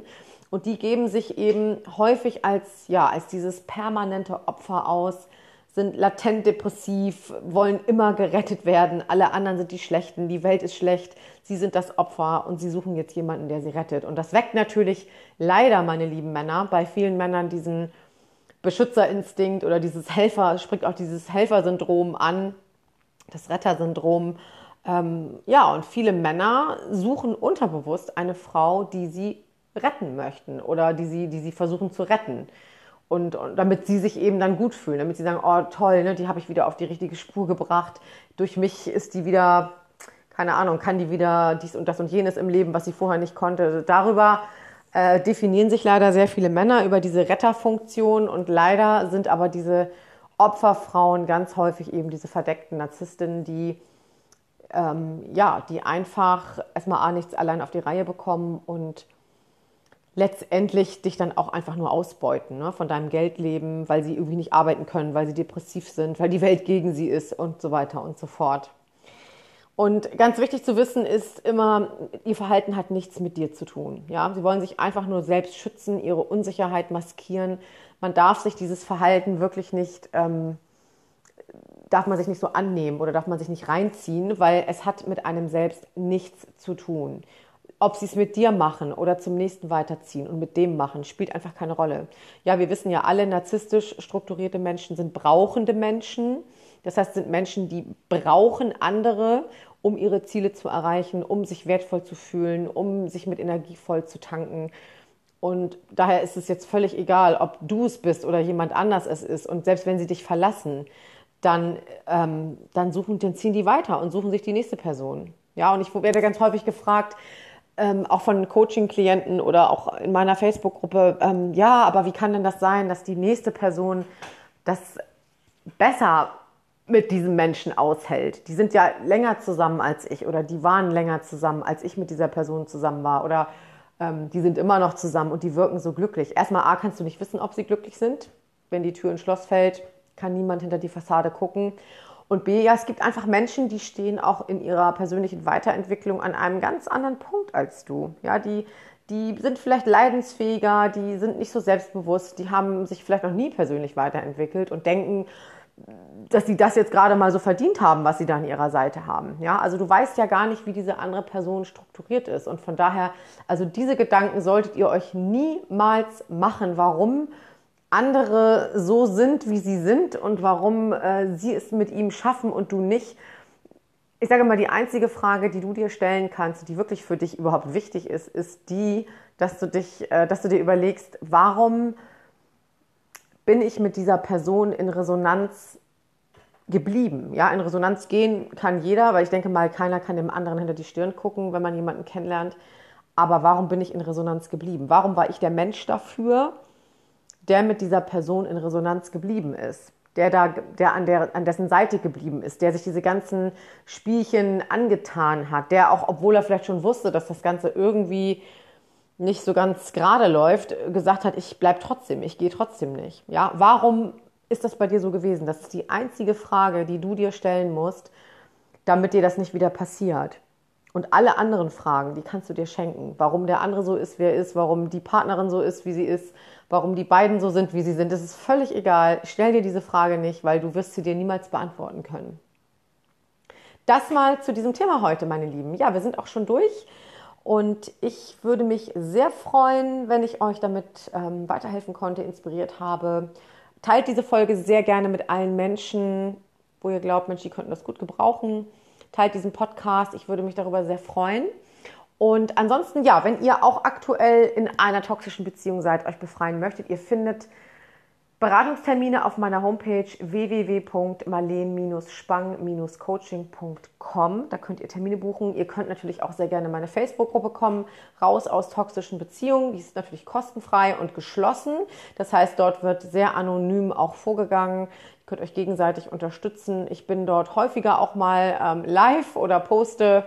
Speaker 1: und die geben sich eben häufig als, ja, als dieses permanente Opfer aus, sind latent depressiv, wollen immer gerettet werden, alle anderen sind die Schlechten, die Welt ist schlecht, sie sind das Opfer und sie suchen jetzt jemanden, der sie rettet. Und das weckt natürlich leider, meine lieben Männer, bei vielen Männern diesen Beschützerinstinkt oder dieses Helfer, spricht auch dieses Helfersyndrom an, das Rettersyndrom. Ähm, ja, und viele Männer suchen unterbewusst eine Frau, die sie retten möchten oder die sie, die sie versuchen zu retten. Und, und damit sie sich eben dann gut fühlen, damit sie sagen, oh toll, ne, die habe ich wieder auf die richtige Spur gebracht. Durch mich ist die wieder, keine Ahnung, kann die wieder dies und das und jenes im Leben, was sie vorher nicht konnte. Darüber äh, definieren sich leider sehr viele Männer über diese Retterfunktion und leider sind aber diese Opferfrauen ganz häufig eben diese verdeckten Narzisstinnen, die ähm, ja, die einfach erstmal A nichts allein auf die Reihe bekommen und letztendlich dich dann auch einfach nur ausbeuten ne, von deinem Geldleben, weil sie irgendwie nicht arbeiten können, weil sie depressiv sind, weil die Welt gegen sie ist und so weiter und so fort. Und ganz wichtig zu wissen ist immer, ihr Verhalten hat nichts mit dir zu tun. Ja, sie wollen sich einfach nur selbst schützen, ihre Unsicherheit maskieren, man darf sich dieses Verhalten wirklich nicht, ähm, darf man sich nicht so annehmen oder darf man sich nicht reinziehen, weil es hat mit einem selbst nichts zu tun. Ob sie es mit dir machen oder zum nächsten weiterziehen und mit dem machen, spielt einfach keine Rolle. Ja, wir wissen ja alle, narzisstisch strukturierte Menschen sind brauchende Menschen. Das heißt, sind Menschen, die brauchen andere, um ihre Ziele zu erreichen, um sich wertvoll zu fühlen, um sich mit Energie voll zu tanken. Und daher ist es jetzt völlig egal, ob du es bist oder jemand anders es ist. Und selbst wenn sie dich verlassen, dann, ähm, dann suchen, dann ziehen die weiter und suchen sich die nächste Person. Ja, und ich werde ganz häufig gefragt, ähm, auch von Coaching-Klienten oder auch in meiner Facebook-Gruppe, ähm, ja, aber wie kann denn das sein, dass die nächste Person das besser mit diesem Menschen aushält. Die sind ja länger zusammen als ich oder die waren länger zusammen, als ich mit dieser Person zusammen war oder ähm, die sind immer noch zusammen und die wirken so glücklich. Erstmal A, kannst du nicht wissen, ob sie glücklich sind. Wenn die Tür ins Schloss fällt, kann niemand hinter die Fassade gucken. Und B, ja, es gibt einfach Menschen, die stehen auch in ihrer persönlichen Weiterentwicklung an einem ganz anderen Punkt als du. Ja, die, die sind vielleicht leidensfähiger, die sind nicht so selbstbewusst, die haben sich vielleicht noch nie persönlich weiterentwickelt und denken, dass sie das jetzt gerade mal so verdient haben, was sie da an ihrer Seite haben. Ja, also du weißt ja gar nicht, wie diese andere Person strukturiert ist. Und von daher, also diese Gedanken solltet ihr euch niemals machen, warum andere so sind, wie sie sind und warum äh, sie es mit ihm schaffen und du nicht. Ich sage mal, die einzige Frage, die du dir stellen kannst, die wirklich für dich überhaupt wichtig ist, ist die, dass du dich, äh, dass du dir überlegst, warum bin ich mit dieser Person in Resonanz geblieben. Ja, in Resonanz gehen kann jeder, weil ich denke mal, keiner kann dem anderen hinter die Stirn gucken, wenn man jemanden kennenlernt. Aber warum bin ich in Resonanz geblieben? Warum war ich der Mensch dafür, der mit dieser Person in Resonanz geblieben ist? Der da, der an, der an dessen Seite geblieben ist, der sich diese ganzen Spielchen angetan hat, der auch, obwohl er vielleicht schon wusste, dass das Ganze irgendwie nicht so ganz gerade läuft, gesagt hat, ich bleibe trotzdem, ich gehe trotzdem nicht. Ja, warum ist das bei dir so gewesen? Das ist die einzige Frage, die du dir stellen musst, damit dir das nicht wieder passiert. Und alle anderen Fragen, die kannst du dir schenken. Warum der andere so ist, wie er ist, warum die Partnerin so ist, wie sie ist, warum die beiden so sind, wie sie sind, das ist völlig egal. Stell dir diese Frage nicht, weil du wirst sie dir niemals beantworten können. Das mal zu diesem Thema heute, meine Lieben. Ja, wir sind auch schon durch. Und ich würde mich sehr freuen, wenn ich euch damit ähm, weiterhelfen konnte, inspiriert habe. Teilt diese Folge sehr gerne mit allen Menschen, wo ihr glaubt, Mensch, die könnten das gut gebrauchen. Teilt diesen Podcast. Ich würde mich darüber sehr freuen. Und ansonsten, ja, wenn ihr auch aktuell in einer toxischen Beziehung seid, euch befreien möchtet, ihr findet Beratungstermine auf meiner Homepage www.marleen-spang-coaching.com. Da könnt ihr Termine buchen. Ihr könnt natürlich auch sehr gerne in meine Facebook-Gruppe kommen, raus aus toxischen Beziehungen. Die ist natürlich kostenfrei und geschlossen. Das heißt, dort wird sehr anonym auch vorgegangen. Ihr könnt euch gegenseitig unterstützen. Ich bin dort häufiger auch mal ähm, live oder poste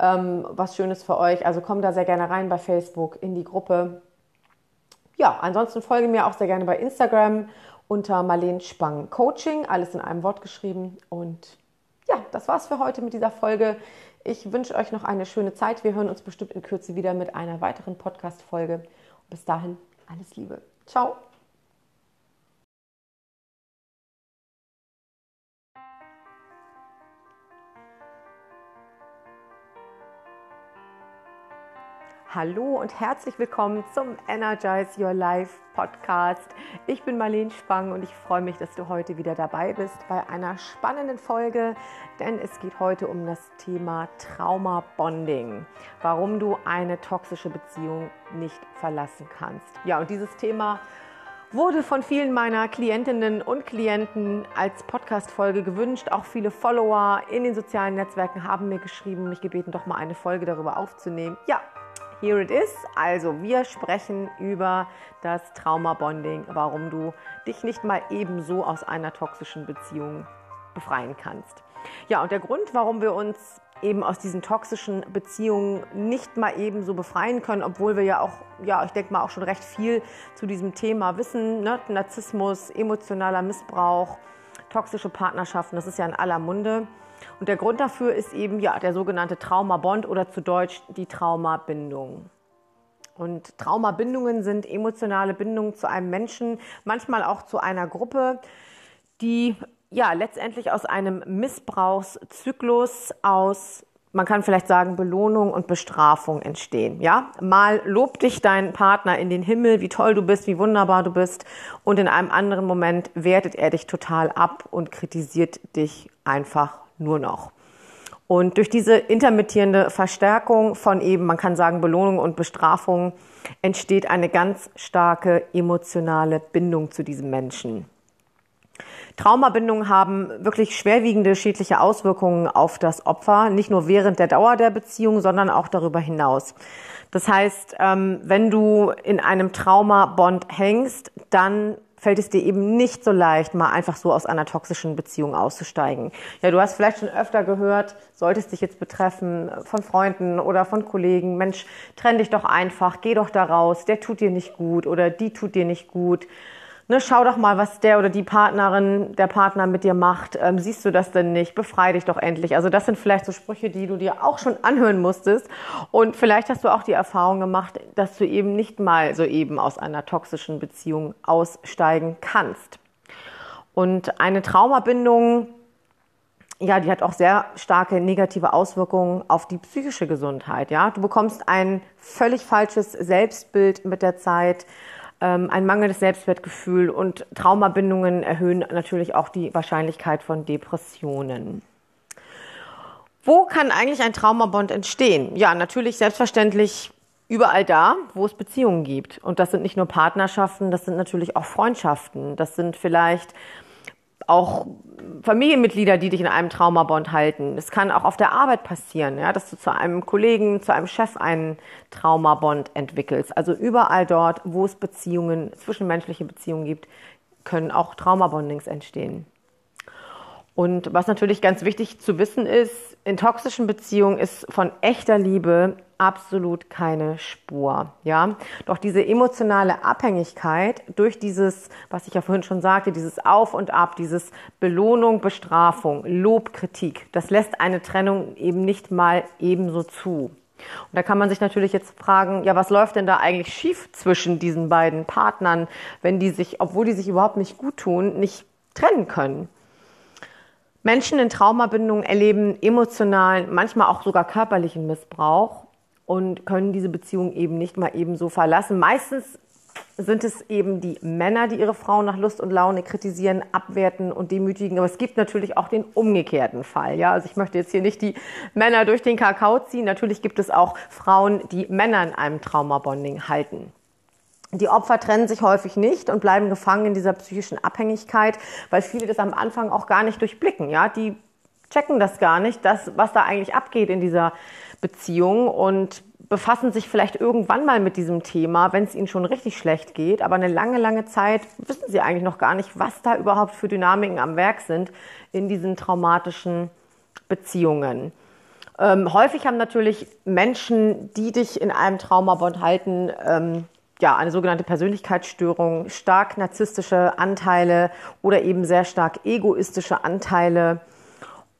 Speaker 1: ähm, was Schönes für euch. Also kommt da sehr gerne rein bei Facebook in die Gruppe ja, ansonsten folge mir auch sehr gerne bei Instagram unter Marleen Spang Coaching, alles in einem Wort geschrieben. Und ja, das war's für heute mit dieser Folge. Ich wünsche euch noch eine schöne Zeit. Wir hören uns bestimmt in Kürze wieder mit einer weiteren Podcast-Folge. Bis dahin, alles Liebe. Ciao. Hallo und herzlich willkommen zum Energize Your Life Podcast. Ich bin Marlene Spang und ich freue mich, dass du heute wieder dabei bist bei einer spannenden Folge, denn es geht heute um das Thema Trauma Bonding, warum du eine toxische Beziehung nicht verlassen kannst. Ja, und dieses Thema wurde von vielen meiner Klientinnen und Klienten als Podcast-Folge gewünscht. Auch viele Follower in den sozialen Netzwerken haben mir geschrieben, mich gebeten, doch mal eine Folge darüber aufzunehmen. Ja, Here it is. Also, wir sprechen über das Trauma-Bonding, warum du dich nicht mal ebenso aus einer toxischen Beziehung befreien kannst. Ja, und der Grund, warum wir uns eben aus diesen toxischen Beziehungen nicht mal ebenso befreien können, obwohl wir ja auch, ja, ich denke mal auch schon recht viel zu diesem Thema wissen, ne? Narzissmus, emotionaler Missbrauch, toxische Partnerschaften, das ist ja in aller Munde. Und der Grund dafür ist eben ja der sogenannte Traumabond oder zu Deutsch die Traumabindung. Und Traumabindungen sind emotionale Bindungen zu einem Menschen, manchmal auch zu einer Gruppe, die ja letztendlich aus einem Missbrauchszyklus aus man kann vielleicht sagen, Belohnung und Bestrafung entstehen. Ja, mal lobt dich dein Partner in den Himmel, wie toll du bist, wie wunderbar du bist, und in einem anderen Moment wertet er dich total ab und kritisiert dich einfach nur noch. Und durch diese intermittierende Verstärkung von eben, man kann sagen, Belohnung und Bestrafung entsteht eine ganz starke emotionale Bindung zu diesem Menschen. Traumabindungen haben wirklich schwerwiegende schädliche Auswirkungen auf das Opfer, nicht nur während der Dauer der Beziehung, sondern auch darüber hinaus. Das heißt, ähm, wenn du in einem Traumabond hängst, dann fällt es dir eben nicht so leicht, mal einfach so aus einer toxischen Beziehung auszusteigen. Ja, du hast vielleicht schon öfter gehört, solltest dich jetzt betreffen von Freunden oder von Kollegen, Mensch, trenn dich doch einfach, geh doch da raus, der tut dir nicht gut oder die tut dir nicht gut ne, schau doch mal, was der oder die Partnerin, der Partner mit dir macht. Ähm, siehst du das denn nicht? Befrei dich doch endlich. Also das sind vielleicht so Sprüche, die du dir auch schon anhören musstest. Und vielleicht hast du auch die Erfahrung gemacht, dass du eben nicht mal so eben aus einer toxischen Beziehung aussteigen kannst. Und eine Traumabindung, ja, die hat auch sehr starke negative Auswirkungen auf die psychische Gesundheit. Ja, du bekommst ein völlig falsches Selbstbild mit der Zeit ähm, ein mangelndes Selbstwertgefühl und Traumabindungen erhöhen natürlich auch die Wahrscheinlichkeit von Depressionen. Wo kann eigentlich ein Traumabond entstehen? Ja, natürlich selbstverständlich überall da, wo es Beziehungen gibt. Und das sind nicht nur Partnerschaften, das sind natürlich auch Freundschaften. Das sind vielleicht auch Familienmitglieder, die dich in einem Traumabond halten. Es kann auch auf der Arbeit passieren, ja, dass du zu einem Kollegen, zu einem Chef einen Traumabond entwickelst. Also überall dort, wo es Beziehungen, zwischenmenschliche Beziehungen gibt, können auch Traumabondings entstehen. Und was natürlich ganz wichtig zu wissen ist, in toxischen Beziehungen ist von echter Liebe absolut keine Spur, ja. Doch diese emotionale Abhängigkeit durch dieses, was ich ja vorhin schon sagte, dieses Auf und Ab, dieses Belohnung, Bestrafung, Lob, Kritik, das lässt eine Trennung eben nicht mal ebenso zu. Und da kann man sich natürlich jetzt fragen, ja, was läuft denn da eigentlich schief zwischen diesen beiden Partnern, wenn die sich, obwohl die sich überhaupt nicht gut tun, nicht trennen können? Menschen in Traumabindungen erleben emotionalen, manchmal auch sogar körperlichen Missbrauch und können diese Beziehung eben nicht mal eben so verlassen. Meistens sind es eben die Männer, die ihre Frauen nach Lust und Laune kritisieren, abwerten und demütigen. Aber es gibt natürlich auch den umgekehrten Fall. Ja, also ich möchte jetzt hier nicht die Männer durch den Kakao ziehen. Natürlich gibt es auch Frauen, die Männer in einem Traumabonding halten. Die Opfer trennen sich häufig nicht und bleiben gefangen in dieser psychischen Abhängigkeit, weil viele das am Anfang auch gar nicht durchblicken. Ja, die checken das gar nicht, das, was da eigentlich abgeht in dieser Beziehung und befassen sich vielleicht irgendwann mal mit diesem Thema, wenn es ihnen schon richtig schlecht geht. Aber eine lange, lange Zeit wissen sie eigentlich noch gar nicht, was da überhaupt für Dynamiken am Werk sind in diesen traumatischen Beziehungen. Ähm, häufig haben natürlich Menschen, die dich in einem Traumabond halten, ähm, ja, eine sogenannte Persönlichkeitsstörung, stark narzisstische Anteile oder eben sehr stark egoistische Anteile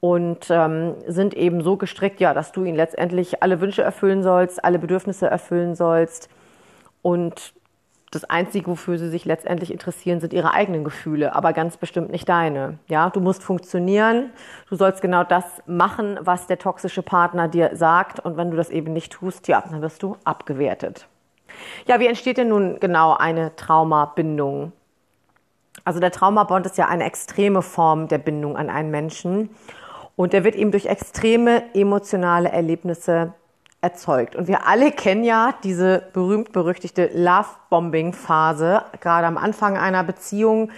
Speaker 1: und ähm, sind eben so gestrickt, ja, dass du ihnen letztendlich alle Wünsche erfüllen sollst, alle Bedürfnisse erfüllen sollst und das Einzige, wofür sie sich letztendlich interessieren, sind ihre eigenen Gefühle, aber ganz bestimmt nicht deine. Ja, du musst funktionieren. Du sollst genau das machen, was der toxische Partner dir sagt. Und wenn du das eben nicht tust, ja, dann wirst du abgewertet. Ja, wie entsteht denn nun genau eine Traumabindung? Also der Traumabond ist ja eine extreme Form der Bindung an einen Menschen und der wird eben durch extreme emotionale Erlebnisse erzeugt. Und wir alle kennen ja diese berühmt-berüchtigte Love-Bombing-Phase, gerade am Anfang einer Beziehung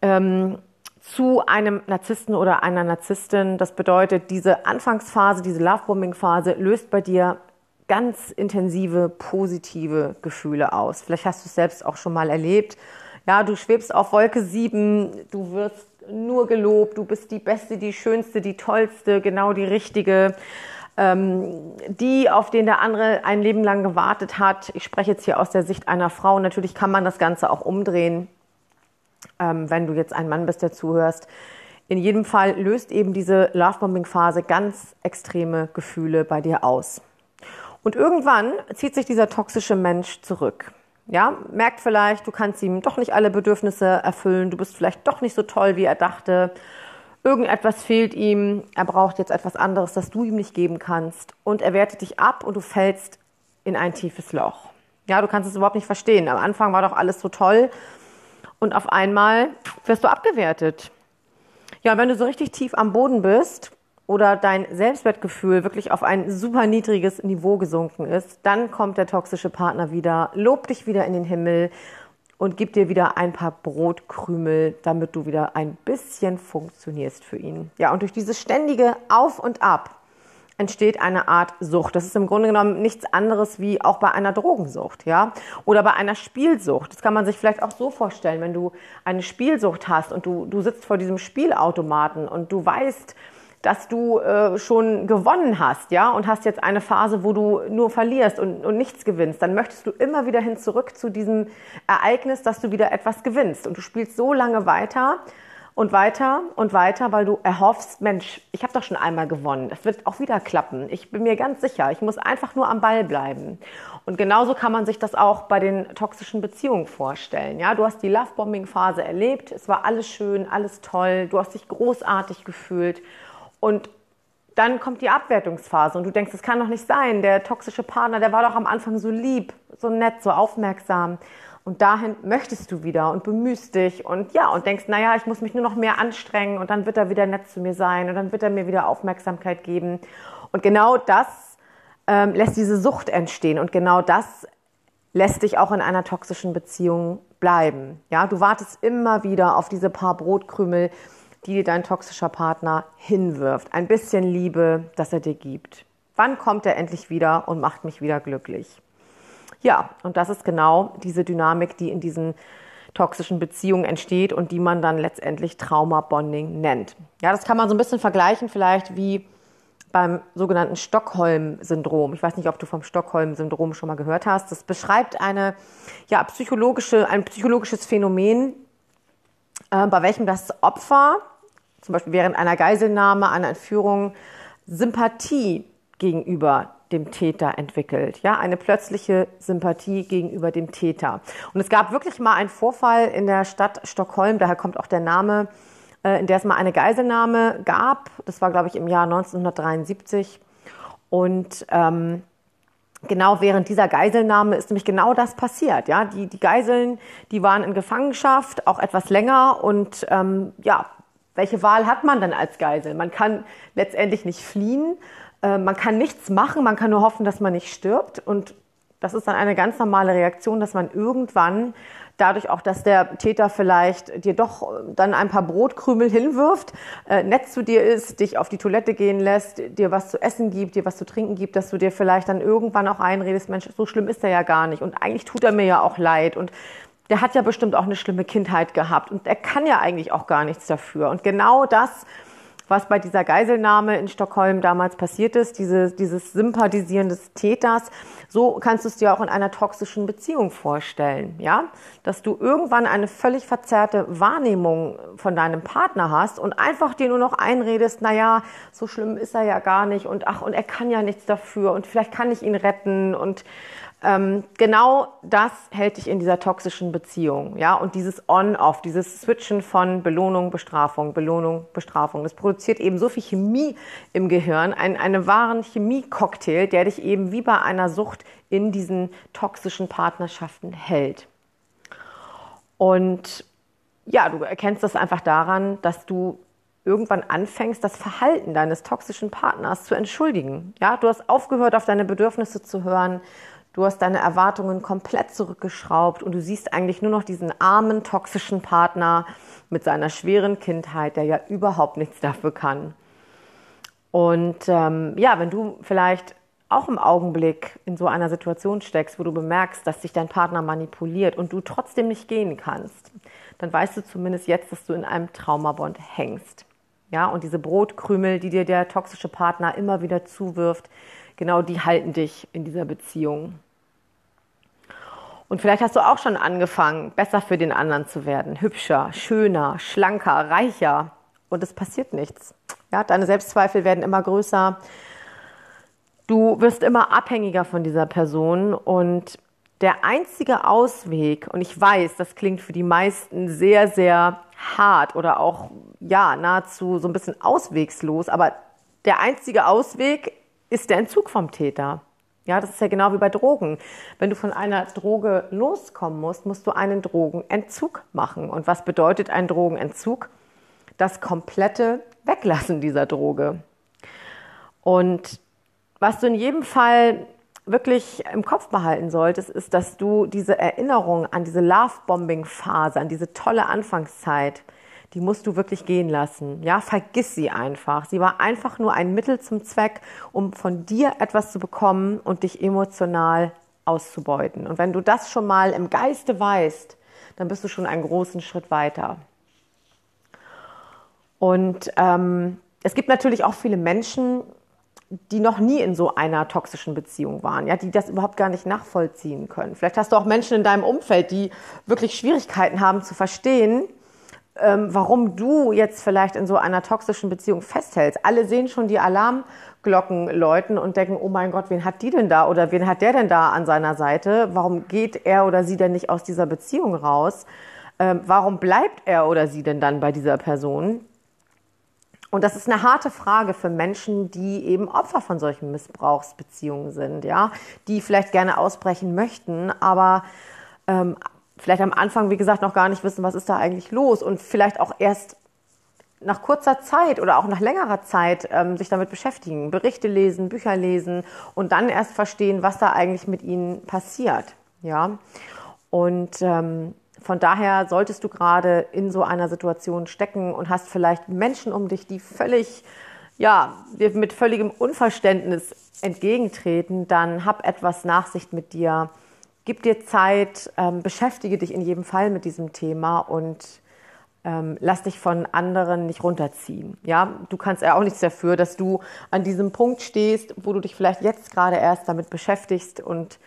Speaker 1: ähm, zu einem Narzissten oder einer Narzisstin. Das bedeutet, diese Anfangsphase, diese Love-Bombing-Phase löst bei dir ganz intensive, positive Gefühle aus. Vielleicht hast du es selbst auch schon mal erlebt. Ja, du schwebst auf Wolke 7, du wirst nur gelobt, du bist die Beste, die Schönste, die Tollste, genau die Richtige, ähm, die, auf den der andere ein Leben lang gewartet hat. Ich spreche jetzt hier aus der Sicht einer Frau. Natürlich kann man das Ganze auch umdrehen, ähm, wenn du jetzt ein Mann bist, der zuhörst. In jedem Fall löst eben diese Lovebombing-Phase ganz extreme Gefühle bei dir aus. Und irgendwann zieht sich dieser toxische Mensch zurück. Ja, merkt vielleicht, du kannst ihm doch nicht alle Bedürfnisse erfüllen, du bist vielleicht doch nicht so toll, wie er dachte. Irgendetwas fehlt ihm, er braucht jetzt etwas anderes, das du ihm nicht geben kannst. Und er wertet dich ab und du fällst in ein tiefes Loch. Ja, du kannst es überhaupt nicht verstehen. Am Anfang war doch alles so toll und auf einmal wirst du abgewertet. Ja, wenn du so richtig tief am Boden bist, oder dein Selbstwertgefühl wirklich auf ein super niedriges Niveau gesunken ist, dann kommt der toxische Partner wieder, lobt dich wieder in den Himmel und gibt dir wieder ein paar Brotkrümel, damit du wieder ein bisschen funktionierst für ihn. Ja, und durch dieses ständige Auf und Ab entsteht eine Art Sucht. Das ist im Grunde genommen nichts anderes wie auch bei einer Drogensucht, ja, oder bei einer Spielsucht. Das kann man sich vielleicht auch so vorstellen, wenn du eine Spielsucht hast und du, du sitzt vor diesem Spielautomaten und du weißt, dass du äh, schon gewonnen hast, ja, und hast jetzt eine Phase, wo du nur verlierst und, und nichts gewinnst, dann möchtest du immer wieder hin zurück zu diesem Ereignis, dass du wieder etwas gewinnst. Und du spielst so lange weiter und weiter und weiter, weil du erhoffst, Mensch, ich habe doch schon einmal gewonnen, das wird auch wieder klappen. Ich bin mir ganz sicher, ich muss einfach nur am Ball bleiben. Und genauso kann man sich das auch bei den toxischen Beziehungen vorstellen. Ja, du hast die Lovebombing-Phase erlebt, es war alles schön, alles toll, du hast dich großartig gefühlt und dann kommt die Abwertungsphase und du denkst, das kann doch nicht sein. Der toxische Partner, der war doch am Anfang so lieb, so nett, so aufmerksam. Und dahin möchtest du wieder und bemühst dich und ja, und denkst, naja, ich muss mich nur noch mehr anstrengen und dann wird er wieder nett zu mir sein und dann wird er mir wieder Aufmerksamkeit geben. Und genau das ähm, lässt diese Sucht entstehen und genau das lässt dich auch in einer toxischen Beziehung bleiben. Ja, du wartest immer wieder auf diese paar Brotkrümel, die dir dein toxischer Partner hinwirft. Ein bisschen Liebe, das er dir gibt. Wann kommt er endlich wieder und macht mich wieder glücklich? Ja, und das ist genau diese Dynamik, die in diesen toxischen Beziehungen entsteht und die man dann letztendlich Trauma-Bonding nennt. Ja, das kann man so ein bisschen vergleichen vielleicht wie beim sogenannten Stockholm-Syndrom. Ich weiß nicht, ob du vom Stockholm-Syndrom schon mal gehört hast. Das beschreibt eine, ja, psychologische, ein psychologisches Phänomen, äh, bei welchem das Opfer zum Beispiel während einer Geiselnahme, einer Entführung, Sympathie gegenüber dem Täter entwickelt. Ja, eine plötzliche Sympathie gegenüber dem Täter. Und es gab wirklich mal einen Vorfall in der Stadt Stockholm, daher kommt auch der Name, äh, in der es mal eine Geiselnahme gab. Das war, glaube ich, im Jahr 1973. Und ähm, genau während dieser Geiselnahme ist nämlich genau das passiert. Ja, die, die Geiseln, die waren in Gefangenschaft, auch etwas länger und ähm, ja, welche Wahl hat man dann als Geisel? Man kann letztendlich nicht fliehen, äh, man kann nichts machen, man kann nur hoffen, dass man nicht stirbt. Und das ist dann eine ganz normale Reaktion, dass man irgendwann dadurch auch, dass der Täter vielleicht dir doch dann ein paar Brotkrümel hinwirft, äh, nett zu dir ist, dich auf die Toilette gehen lässt, dir was zu essen gibt, dir was zu trinken gibt, dass du dir vielleicht dann irgendwann auch einredest, Mensch, so schlimm ist er ja gar nicht. Und eigentlich tut er mir ja auch leid. Und der hat ja bestimmt auch eine schlimme Kindheit gehabt. Und er kann ja eigentlich auch gar nichts dafür. Und genau das, was bei dieser Geiselnahme in Stockholm damals passiert ist, diese, dieses Sympathisieren des Täters, so kannst du es dir auch in einer toxischen Beziehung vorstellen, ja? Dass du irgendwann eine völlig verzerrte Wahrnehmung von deinem Partner hast und einfach dir nur noch einredest, na ja, so schlimm ist er ja gar nicht und ach, und er kann ja nichts dafür und vielleicht kann ich ihn retten und ähm, genau das hält dich in dieser toxischen Beziehung, ja, und dieses On-Off, dieses Switchen von Belohnung, Bestrafung, Belohnung, Bestrafung, das produziert eben so viel Chemie im Gehirn, ein, einen wahren Chemie-Cocktail, der dich eben wie bei einer Sucht in diesen toxischen Partnerschaften hält. Und ja, du erkennst das einfach daran, dass du irgendwann anfängst, das Verhalten deines toxischen Partners zu entschuldigen. Ja, du hast aufgehört, auf deine Bedürfnisse zu hören. Du hast deine Erwartungen komplett zurückgeschraubt und du siehst eigentlich nur noch diesen armen, toxischen Partner mit seiner schweren Kindheit, der ja überhaupt nichts dafür kann. Und ähm, ja, wenn du vielleicht auch im Augenblick in so einer Situation steckst, wo du bemerkst, dass dich dein Partner manipuliert und du trotzdem nicht gehen kannst, dann weißt du zumindest jetzt, dass du in einem Traumabond hängst. Ja, und diese Brotkrümel, die dir der toxische Partner immer wieder zuwirft, genau die halten dich in dieser Beziehung. Und vielleicht hast du auch schon angefangen, besser für den anderen zu werden, hübscher, schöner, schlanker, reicher. Und es passiert nichts. Ja, deine Selbstzweifel werden immer größer. Du wirst immer abhängiger von dieser Person und der einzige Ausweg, und ich weiß, das klingt für die meisten sehr, sehr hart oder auch, ja, nahezu so ein bisschen auswegslos, aber der einzige Ausweg ist der Entzug vom Täter. Ja, das ist ja genau wie bei Drogen. Wenn du von einer Droge loskommen musst, musst du einen Drogenentzug machen. Und was bedeutet ein Drogenentzug? Das komplette Weglassen dieser Droge. Und was du in jedem Fall wirklich im Kopf behalten solltest, ist, dass du diese Erinnerung an diese Love-Bombing-Phase, an diese tolle Anfangszeit, die musst du wirklich gehen lassen. Ja, vergiss sie einfach. Sie war einfach nur ein Mittel zum Zweck, um von dir etwas zu bekommen und dich emotional auszubeuten. Und wenn du das schon mal im Geiste weißt, dann bist du schon einen großen Schritt weiter. Und ähm, es gibt natürlich auch viele Menschen, die noch nie in so einer toxischen Beziehung waren, ja, die das überhaupt gar nicht nachvollziehen können. Vielleicht hast du auch Menschen in deinem Umfeld, die wirklich Schwierigkeiten haben zu verstehen, ähm, warum du jetzt vielleicht in so einer toxischen Beziehung festhältst. Alle sehen schon die Alarmglocken läuten und denken, oh mein Gott, wen hat die denn da oder wen hat der denn da an seiner Seite? Warum geht er oder sie denn nicht aus dieser Beziehung raus? Ähm, warum bleibt er oder sie denn dann bei dieser Person? Und das ist eine harte Frage für Menschen, die eben Opfer von solchen Missbrauchsbeziehungen sind, ja, die vielleicht gerne ausbrechen möchten, aber ähm, vielleicht am Anfang, wie gesagt, noch gar nicht wissen, was ist da eigentlich los und vielleicht auch erst nach kurzer Zeit oder auch nach längerer Zeit ähm, sich damit beschäftigen, Berichte lesen, Bücher lesen und dann erst verstehen, was da eigentlich mit ihnen passiert, ja. Und ähm, von daher solltest du gerade in so einer Situation stecken und hast vielleicht Menschen um dich, die völlig, ja, dir mit völligem Unverständnis entgegentreten, dann hab etwas Nachsicht mit dir, gib dir Zeit, ähm, beschäftige dich in jedem Fall mit diesem Thema und ähm, lass dich von anderen nicht runterziehen. Ja, du kannst ja auch nichts dafür, dass du an diesem Punkt stehst, wo du dich vielleicht jetzt gerade erst damit beschäftigst und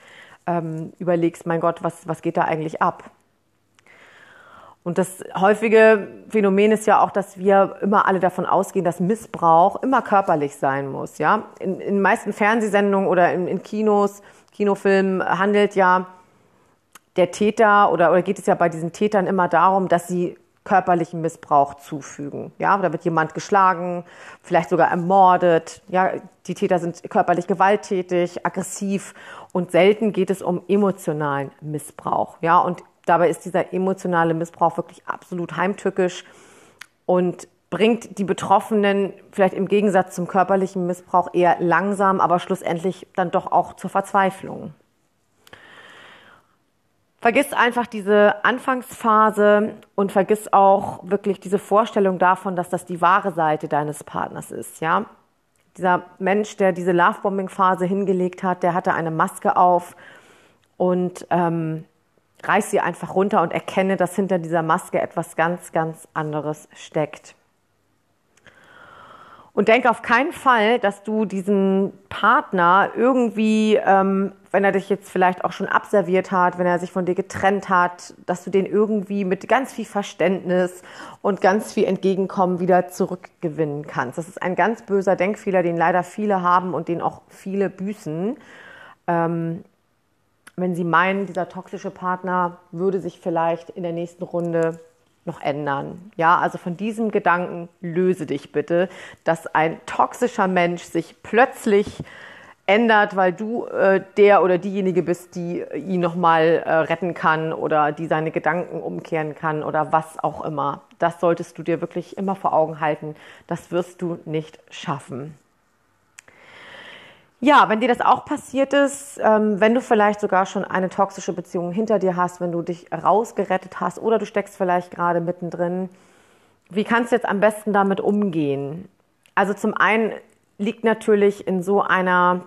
Speaker 1: ähm, überlegst, mein Gott, was, was geht da eigentlich ab? Und das häufige Phänomen ist ja auch, dass wir immer alle davon ausgehen, dass Missbrauch immer körperlich sein muss. Ja, in, den meisten Fernsehsendungen oder in, in Kinos, Kinofilmen handelt ja der Täter oder, oder geht es ja bei diesen Tätern immer darum, dass sie körperlichen Missbrauch zufügen. Ja, da wird jemand geschlagen, vielleicht sogar ermordet. Ja, die Täter sind körperlich gewalttätig, aggressiv und selten geht es um emotionalen Missbrauch. Ja, und Dabei ist dieser emotionale Missbrauch wirklich absolut heimtückisch und bringt die Betroffenen vielleicht im Gegensatz zum körperlichen Missbrauch eher langsam, aber schlussendlich dann doch auch zur Verzweiflung. Vergiss einfach diese Anfangsphase und vergiss auch wirklich diese Vorstellung davon, dass das die wahre Seite deines Partners ist, ja. Dieser Mensch, der diese Lovebombing-Phase hingelegt hat, der hatte eine Maske auf und ähm, reiß sie einfach runter und erkenne, dass hinter dieser Maske etwas ganz, ganz anderes steckt. Und denke auf keinen Fall, dass du diesen Partner irgendwie, ähm, wenn er dich jetzt vielleicht auch schon abserviert hat, wenn er sich von dir getrennt hat, dass du den irgendwie mit ganz viel Verständnis und ganz viel Entgegenkommen wieder zurückgewinnen kannst. Das ist ein ganz böser Denkfehler, den leider viele haben und den auch viele büßen. Ähm, wenn Sie meinen, dieser toxische Partner würde sich vielleicht in der nächsten Runde noch ändern. Ja, also von diesem Gedanken löse dich bitte, dass ein toxischer Mensch sich plötzlich ändert, weil du äh, der oder diejenige bist, die ihn nochmal äh, retten kann oder die seine Gedanken umkehren kann oder was auch immer. Das solltest du dir wirklich immer vor Augen halten. Das wirst du nicht schaffen. Ja, wenn dir das auch passiert ist, ähm, wenn du vielleicht sogar schon eine toxische Beziehung hinter dir hast, wenn du dich rausgerettet hast oder du steckst vielleicht gerade mittendrin, wie kannst du jetzt am besten damit umgehen? Also zum einen liegt natürlich in so einer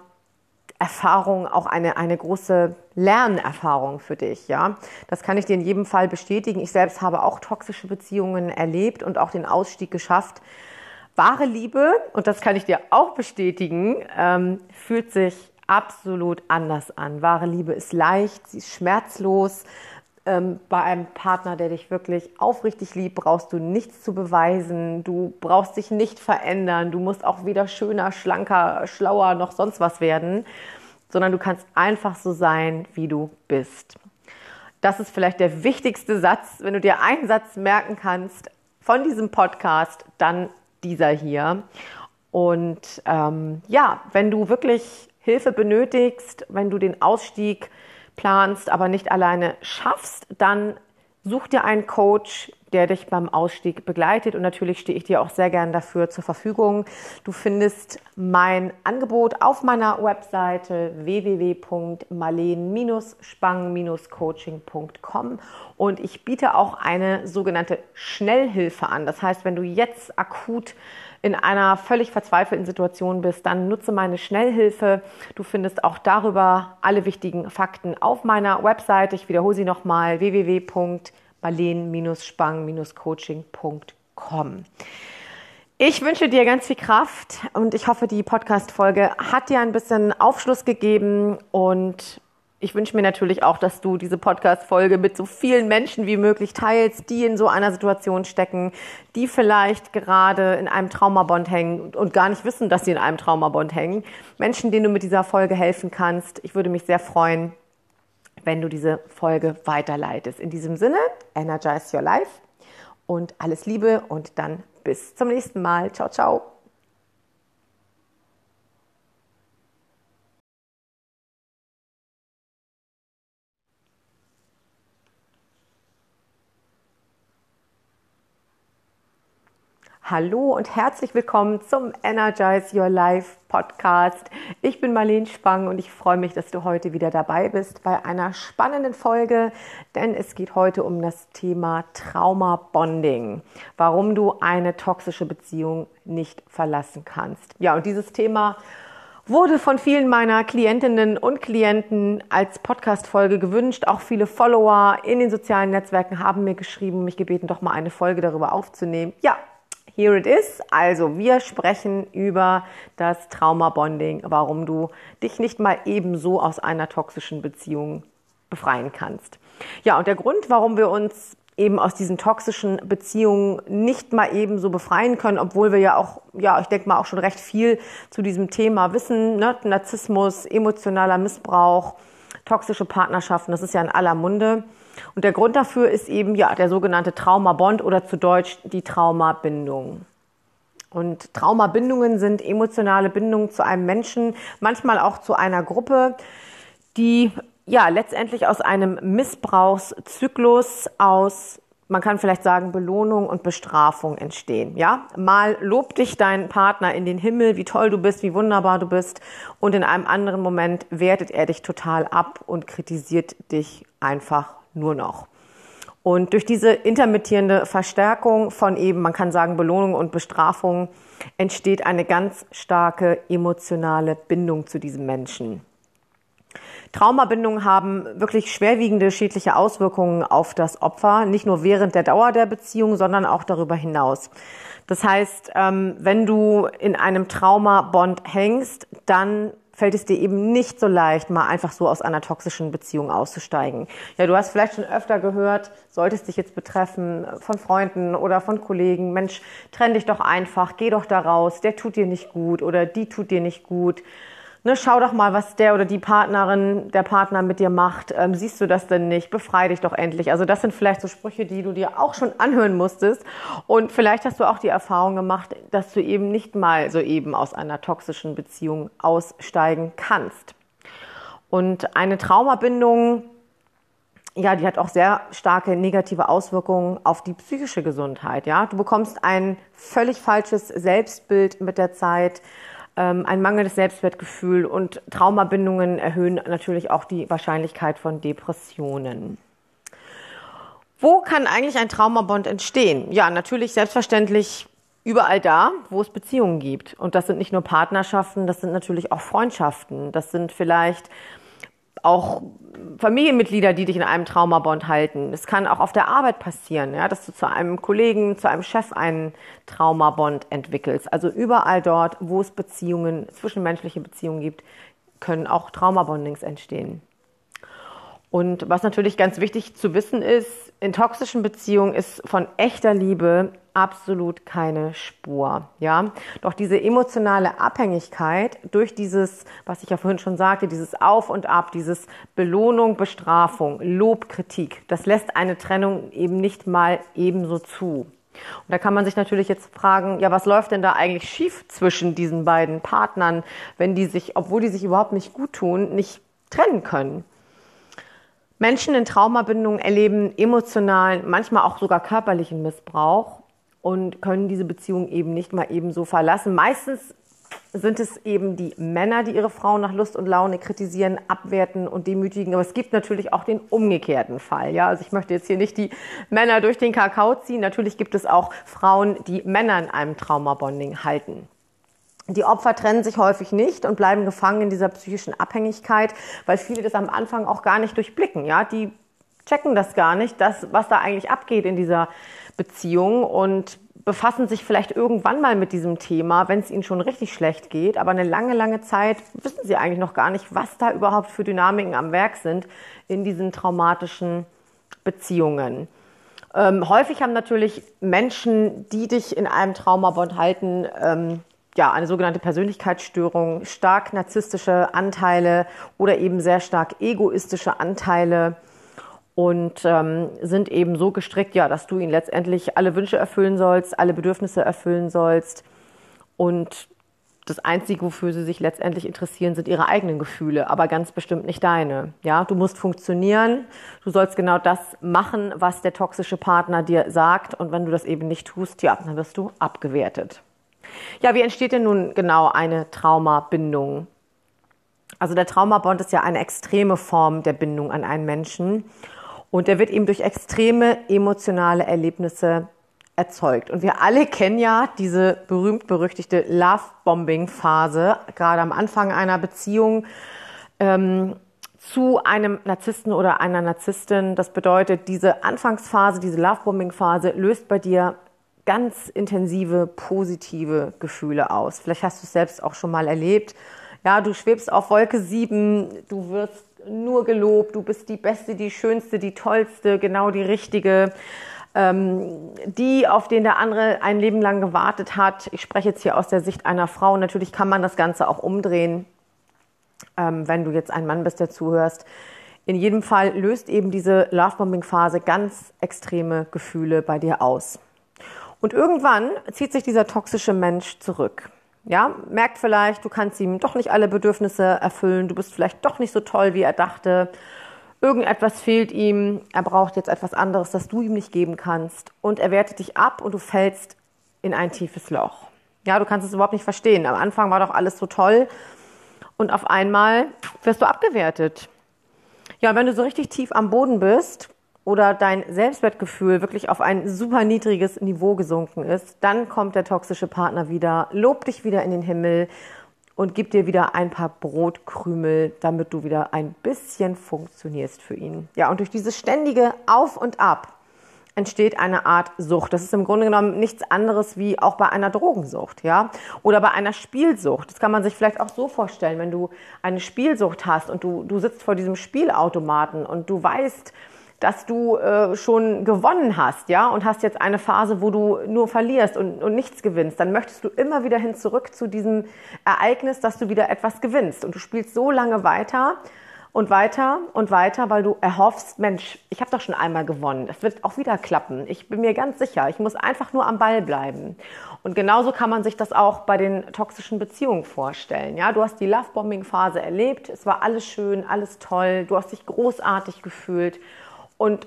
Speaker 1: Erfahrung auch eine, eine große Lernerfahrung für dich, ja. Das kann ich dir in jedem Fall bestätigen. Ich selbst habe auch toxische Beziehungen erlebt und auch den Ausstieg geschafft. Wahre Liebe, und das kann ich dir auch bestätigen, ähm, fühlt sich absolut anders an. Wahre Liebe ist leicht, sie ist schmerzlos. Ähm, bei einem Partner, der dich wirklich aufrichtig liebt, brauchst du nichts zu beweisen. Du brauchst dich nicht verändern. Du musst auch weder schöner, schlanker, schlauer noch sonst was werden, sondern du kannst einfach so sein, wie du bist. Das ist vielleicht der wichtigste Satz. Wenn du dir einen Satz merken kannst von diesem Podcast, dann dieser hier. Und ähm, ja, wenn du wirklich Hilfe benötigst, wenn du den Ausstieg planst, aber nicht alleine schaffst, dann Such dir einen Coach, der dich beim Ausstieg begleitet und natürlich stehe ich dir auch sehr gern dafür zur Verfügung. Du findest mein Angebot auf meiner Webseite www.marleen-spang-coaching.com und ich biete auch eine sogenannte Schnellhilfe an. Das heißt, wenn du jetzt akut in einer völlig verzweifelten Situation bist, dann nutze meine Schnellhilfe. Du findest auch darüber alle wichtigen Fakten auf meiner Webseite. Ich wiederhole sie nochmal www.marleen marleen-spang-coaching.com. Ich wünsche dir ganz viel Kraft und ich hoffe, die Podcast-Folge hat dir ein bisschen Aufschluss gegeben und ich wünsche mir natürlich auch, dass du diese Podcast-Folge mit so vielen Menschen wie möglich teilst, die in so einer Situation stecken, die vielleicht gerade in einem Traumabond hängen und gar nicht wissen, dass sie in einem Traumabond hängen. Menschen, denen du mit dieser Folge helfen kannst. Ich würde mich sehr freuen, wenn du diese Folge weiterleitest. In diesem Sinne, energize your life und alles Liebe und dann bis zum nächsten Mal. Ciao, ciao. Hallo und herzlich willkommen zum Energize Your Life Podcast. Ich bin Marlene Spang und ich freue mich, dass du heute wieder dabei bist bei einer spannenden Folge, denn es geht heute um das Thema Trauma Bonding, warum du eine toxische Beziehung nicht verlassen kannst. Ja, und dieses Thema wurde von vielen meiner Klientinnen und Klienten als Podcast-Folge gewünscht. Auch viele Follower in den sozialen Netzwerken haben mir geschrieben, mich gebeten, doch mal eine Folge darüber aufzunehmen. Ja, Here it is. Also, wir sprechen über das Trauma-Bonding, warum du dich nicht mal ebenso aus einer toxischen Beziehung befreien kannst. Ja, und der Grund, warum wir uns eben aus diesen toxischen Beziehungen nicht mal ebenso befreien können, obwohl wir ja auch, ja, ich denke mal auch schon recht viel zu diesem Thema wissen, ne? Narzissmus, emotionaler Missbrauch, toxische Partnerschaften, das ist ja in aller Munde. Und der Grund dafür ist eben ja der sogenannte Traumabond oder zu Deutsch die Traumabindung. Und Traumabindungen sind emotionale Bindungen zu einem Menschen, manchmal auch zu einer Gruppe, die ja letztendlich aus einem Missbrauchszyklus aus man kann vielleicht sagen, Belohnung und Bestrafung entstehen. Ja, mal lobt dich dein Partner in den Himmel, wie toll du bist, wie wunderbar du bist, und in einem anderen Moment wertet er dich total ab und kritisiert dich einfach nur noch. Und durch diese intermittierende Verstärkung von eben, man kann sagen, Belohnung und Bestrafung entsteht eine ganz starke emotionale Bindung zu diesem Menschen. Traumabindungen haben wirklich schwerwiegende schädliche Auswirkungen auf das Opfer, nicht nur während der Dauer der Beziehung, sondern auch darüber hinaus. Das heißt, ähm, wenn du in einem Traumabond hängst, dann fällt es dir eben nicht so leicht, mal einfach so aus einer toxischen Beziehung auszusteigen. Ja, du hast vielleicht schon öfter gehört, solltest dich jetzt betreffen von Freunden oder von Kollegen, Mensch, trenn dich doch einfach, geh doch da raus, der tut dir nicht gut oder die tut dir nicht gut ne, schau doch mal, was der oder die Partnerin, der Partner mit dir macht. Ähm, siehst du das denn nicht? Befrei dich doch endlich. Also das sind vielleicht so Sprüche, die du dir auch schon anhören musstest. Und vielleicht hast du auch die Erfahrung gemacht, dass du eben nicht mal so eben aus einer toxischen Beziehung aussteigen kannst. Und eine Traumabindung, ja, die hat auch sehr starke negative Auswirkungen auf die psychische Gesundheit. Ja, du bekommst ein völlig falsches Selbstbild mit der Zeit ein mangelndes Selbstwertgefühl und Traumabindungen erhöhen natürlich auch die Wahrscheinlichkeit von Depressionen. Wo kann eigentlich ein Traumabond entstehen? Ja, natürlich selbstverständlich überall da, wo es Beziehungen gibt. Und das sind nicht nur Partnerschaften, das sind natürlich auch Freundschaften. Das sind vielleicht auch Familienmitglieder, die dich in einem Traumabond halten. Es kann auch auf der Arbeit passieren, ja, dass du zu einem Kollegen, zu einem Chef einen Traumabond entwickelst. Also überall dort, wo es Beziehungen, zwischenmenschliche Beziehungen gibt, können auch Traumabondings entstehen. Und was natürlich ganz wichtig zu wissen ist, in toxischen Beziehungen ist von echter Liebe absolut keine Spur, ja. Doch diese emotionale Abhängigkeit durch dieses, was ich ja vorhin schon sagte, dieses Auf und Ab, dieses Belohnung, Bestrafung, Lob, Kritik, das lässt eine Trennung eben nicht mal ebenso zu. Und da kann man sich natürlich jetzt fragen, ja, was läuft denn da eigentlich schief zwischen diesen beiden Partnern, wenn die sich, obwohl die sich überhaupt nicht gut tun, nicht trennen können? Menschen in Traumabindungen erleben emotionalen, manchmal auch sogar körperlichen Missbrauch und können diese Beziehung eben nicht mal eben so verlassen. Meistens sind es eben die Männer, die ihre Frauen nach Lust und Laune kritisieren, abwerten und demütigen. Aber es gibt natürlich auch den umgekehrten Fall. Ja, also ich möchte jetzt hier nicht die Männer durch den Kakao ziehen. Natürlich gibt es auch Frauen, die Männer in einem Traumabonding halten. Die Opfer trennen sich häufig nicht und bleiben gefangen in dieser psychischen Abhängigkeit, weil viele das am Anfang auch gar nicht durchblicken. Ja, die checken das gar nicht, das, was da eigentlich abgeht in dieser Beziehung und befassen sich vielleicht irgendwann mal mit diesem Thema, wenn es ihnen schon richtig schlecht geht. Aber eine lange, lange Zeit wissen sie eigentlich noch gar nicht, was da überhaupt für Dynamiken am Werk sind in diesen traumatischen Beziehungen. Ähm, häufig haben natürlich Menschen, die dich in einem Traumabond halten, ähm, ja, eine sogenannte Persönlichkeitsstörung, stark narzisstische Anteile oder eben sehr stark egoistische Anteile und ähm, sind eben so gestrickt, ja, dass du ihnen letztendlich alle Wünsche erfüllen sollst, alle Bedürfnisse erfüllen sollst. Und das Einzige, wofür sie sich letztendlich interessieren, sind ihre eigenen Gefühle, aber ganz bestimmt nicht deine. Ja, du musst funktionieren. Du sollst genau das machen, was der toxische Partner dir sagt. Und wenn du das eben nicht tust, ja, dann wirst du abgewertet. Ja, wie entsteht denn nun genau eine Traumabindung? Also der Traumabond ist ja eine extreme Form der Bindung an einen Menschen. Und der wird eben durch extreme emotionale Erlebnisse erzeugt. Und wir alle kennen ja diese berühmt-berüchtigte Love-Bombing-Phase, gerade am Anfang einer Beziehung ähm, zu einem Narzissten oder einer Narzisstin. Das bedeutet, diese Anfangsphase, diese Love-Bombing-Phase löst bei dir ganz intensive, positive Gefühle aus. Vielleicht hast du es selbst auch schon mal erlebt. Ja, du schwebst auf Wolke 7, du wirst nur gelobt, du bist die Beste, die Schönste, die Tollste, genau die Richtige, ähm, die, auf den der andere ein Leben lang gewartet hat. Ich spreche jetzt hier aus der Sicht einer Frau. Natürlich kann man das Ganze auch umdrehen, ähm, wenn du jetzt ein Mann bist, der zuhörst. In jedem Fall löst eben diese Lovebombing-Phase ganz extreme Gefühle bei dir aus. Und irgendwann zieht sich dieser toxische Mensch zurück. Ja, merkt vielleicht, du kannst ihm doch nicht alle Bedürfnisse erfüllen, du bist vielleicht doch nicht so toll, wie er dachte. Irgendetwas fehlt ihm, er braucht jetzt etwas anderes, das du ihm nicht geben kannst. Und er wertet dich ab und du fällst in ein tiefes Loch. Ja, du kannst es überhaupt nicht verstehen. Am Anfang war doch alles so toll und auf einmal wirst du abgewertet. Ja, wenn du so richtig tief am Boden bist, oder dein Selbstwertgefühl wirklich auf ein super niedriges Niveau gesunken ist, dann kommt der toxische Partner wieder, lobt dich wieder in den Himmel und gibt dir wieder ein paar Brotkrümel, damit du wieder ein bisschen funktionierst für ihn. Ja, und durch dieses ständige Auf und Ab entsteht eine Art Sucht. Das ist im Grunde genommen nichts anderes wie auch bei einer Drogensucht, ja? Oder bei einer Spielsucht. Das kann man sich vielleicht auch so vorstellen, wenn du eine Spielsucht hast und du, du sitzt vor diesem Spielautomaten und du weißt, dass du äh, schon gewonnen hast, ja, und hast jetzt eine Phase, wo du nur verlierst und, und nichts gewinnst, dann möchtest du immer wieder hin zurück zu diesem Ereignis, dass du wieder etwas gewinnst. Und du spielst so lange weiter und weiter und weiter, weil du erhoffst, Mensch, ich habe doch schon einmal gewonnen. Das wird auch wieder klappen. Ich bin mir ganz sicher. Ich muss einfach nur am Ball bleiben. Und genauso kann man sich das auch bei den toxischen Beziehungen vorstellen. Ja, du hast die Lovebombing-Phase erlebt. Es war alles schön, alles toll. Du hast dich großartig gefühlt. Und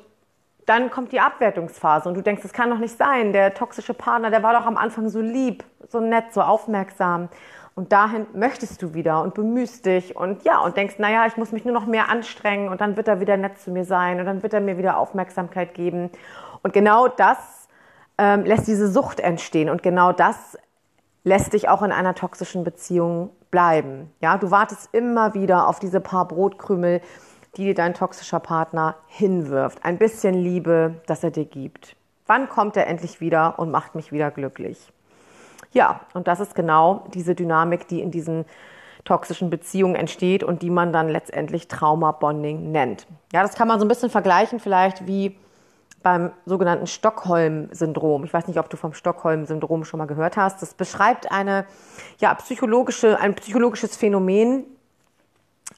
Speaker 1: dann kommt die Abwertungsphase und du denkst, das kann doch nicht sein. Der toxische Partner, der war doch am Anfang so lieb, so nett, so aufmerksam. Und dahin möchtest du wieder und bemühst dich und ja, und denkst, naja, ich muss mich nur noch mehr anstrengen und dann wird er wieder nett zu mir sein und dann wird er mir wieder Aufmerksamkeit geben. Und genau das ähm, lässt diese Sucht entstehen und genau das lässt dich auch in einer toxischen Beziehung bleiben. Ja, du wartest immer wieder auf diese paar Brotkrümel, die dir dein toxischer Partner hinwirft. Ein bisschen Liebe, das er dir gibt. Wann kommt er endlich wieder und macht mich wieder glücklich? Ja, und das ist genau diese Dynamik, die in diesen toxischen Beziehungen entsteht und die man dann letztendlich Trauma-Bonding nennt. Ja, das kann man so ein bisschen vergleichen vielleicht wie beim sogenannten Stockholm-Syndrom. Ich weiß nicht, ob du vom Stockholm-Syndrom schon mal gehört hast. Das beschreibt eine, ja, psychologische, ein psychologisches Phänomen,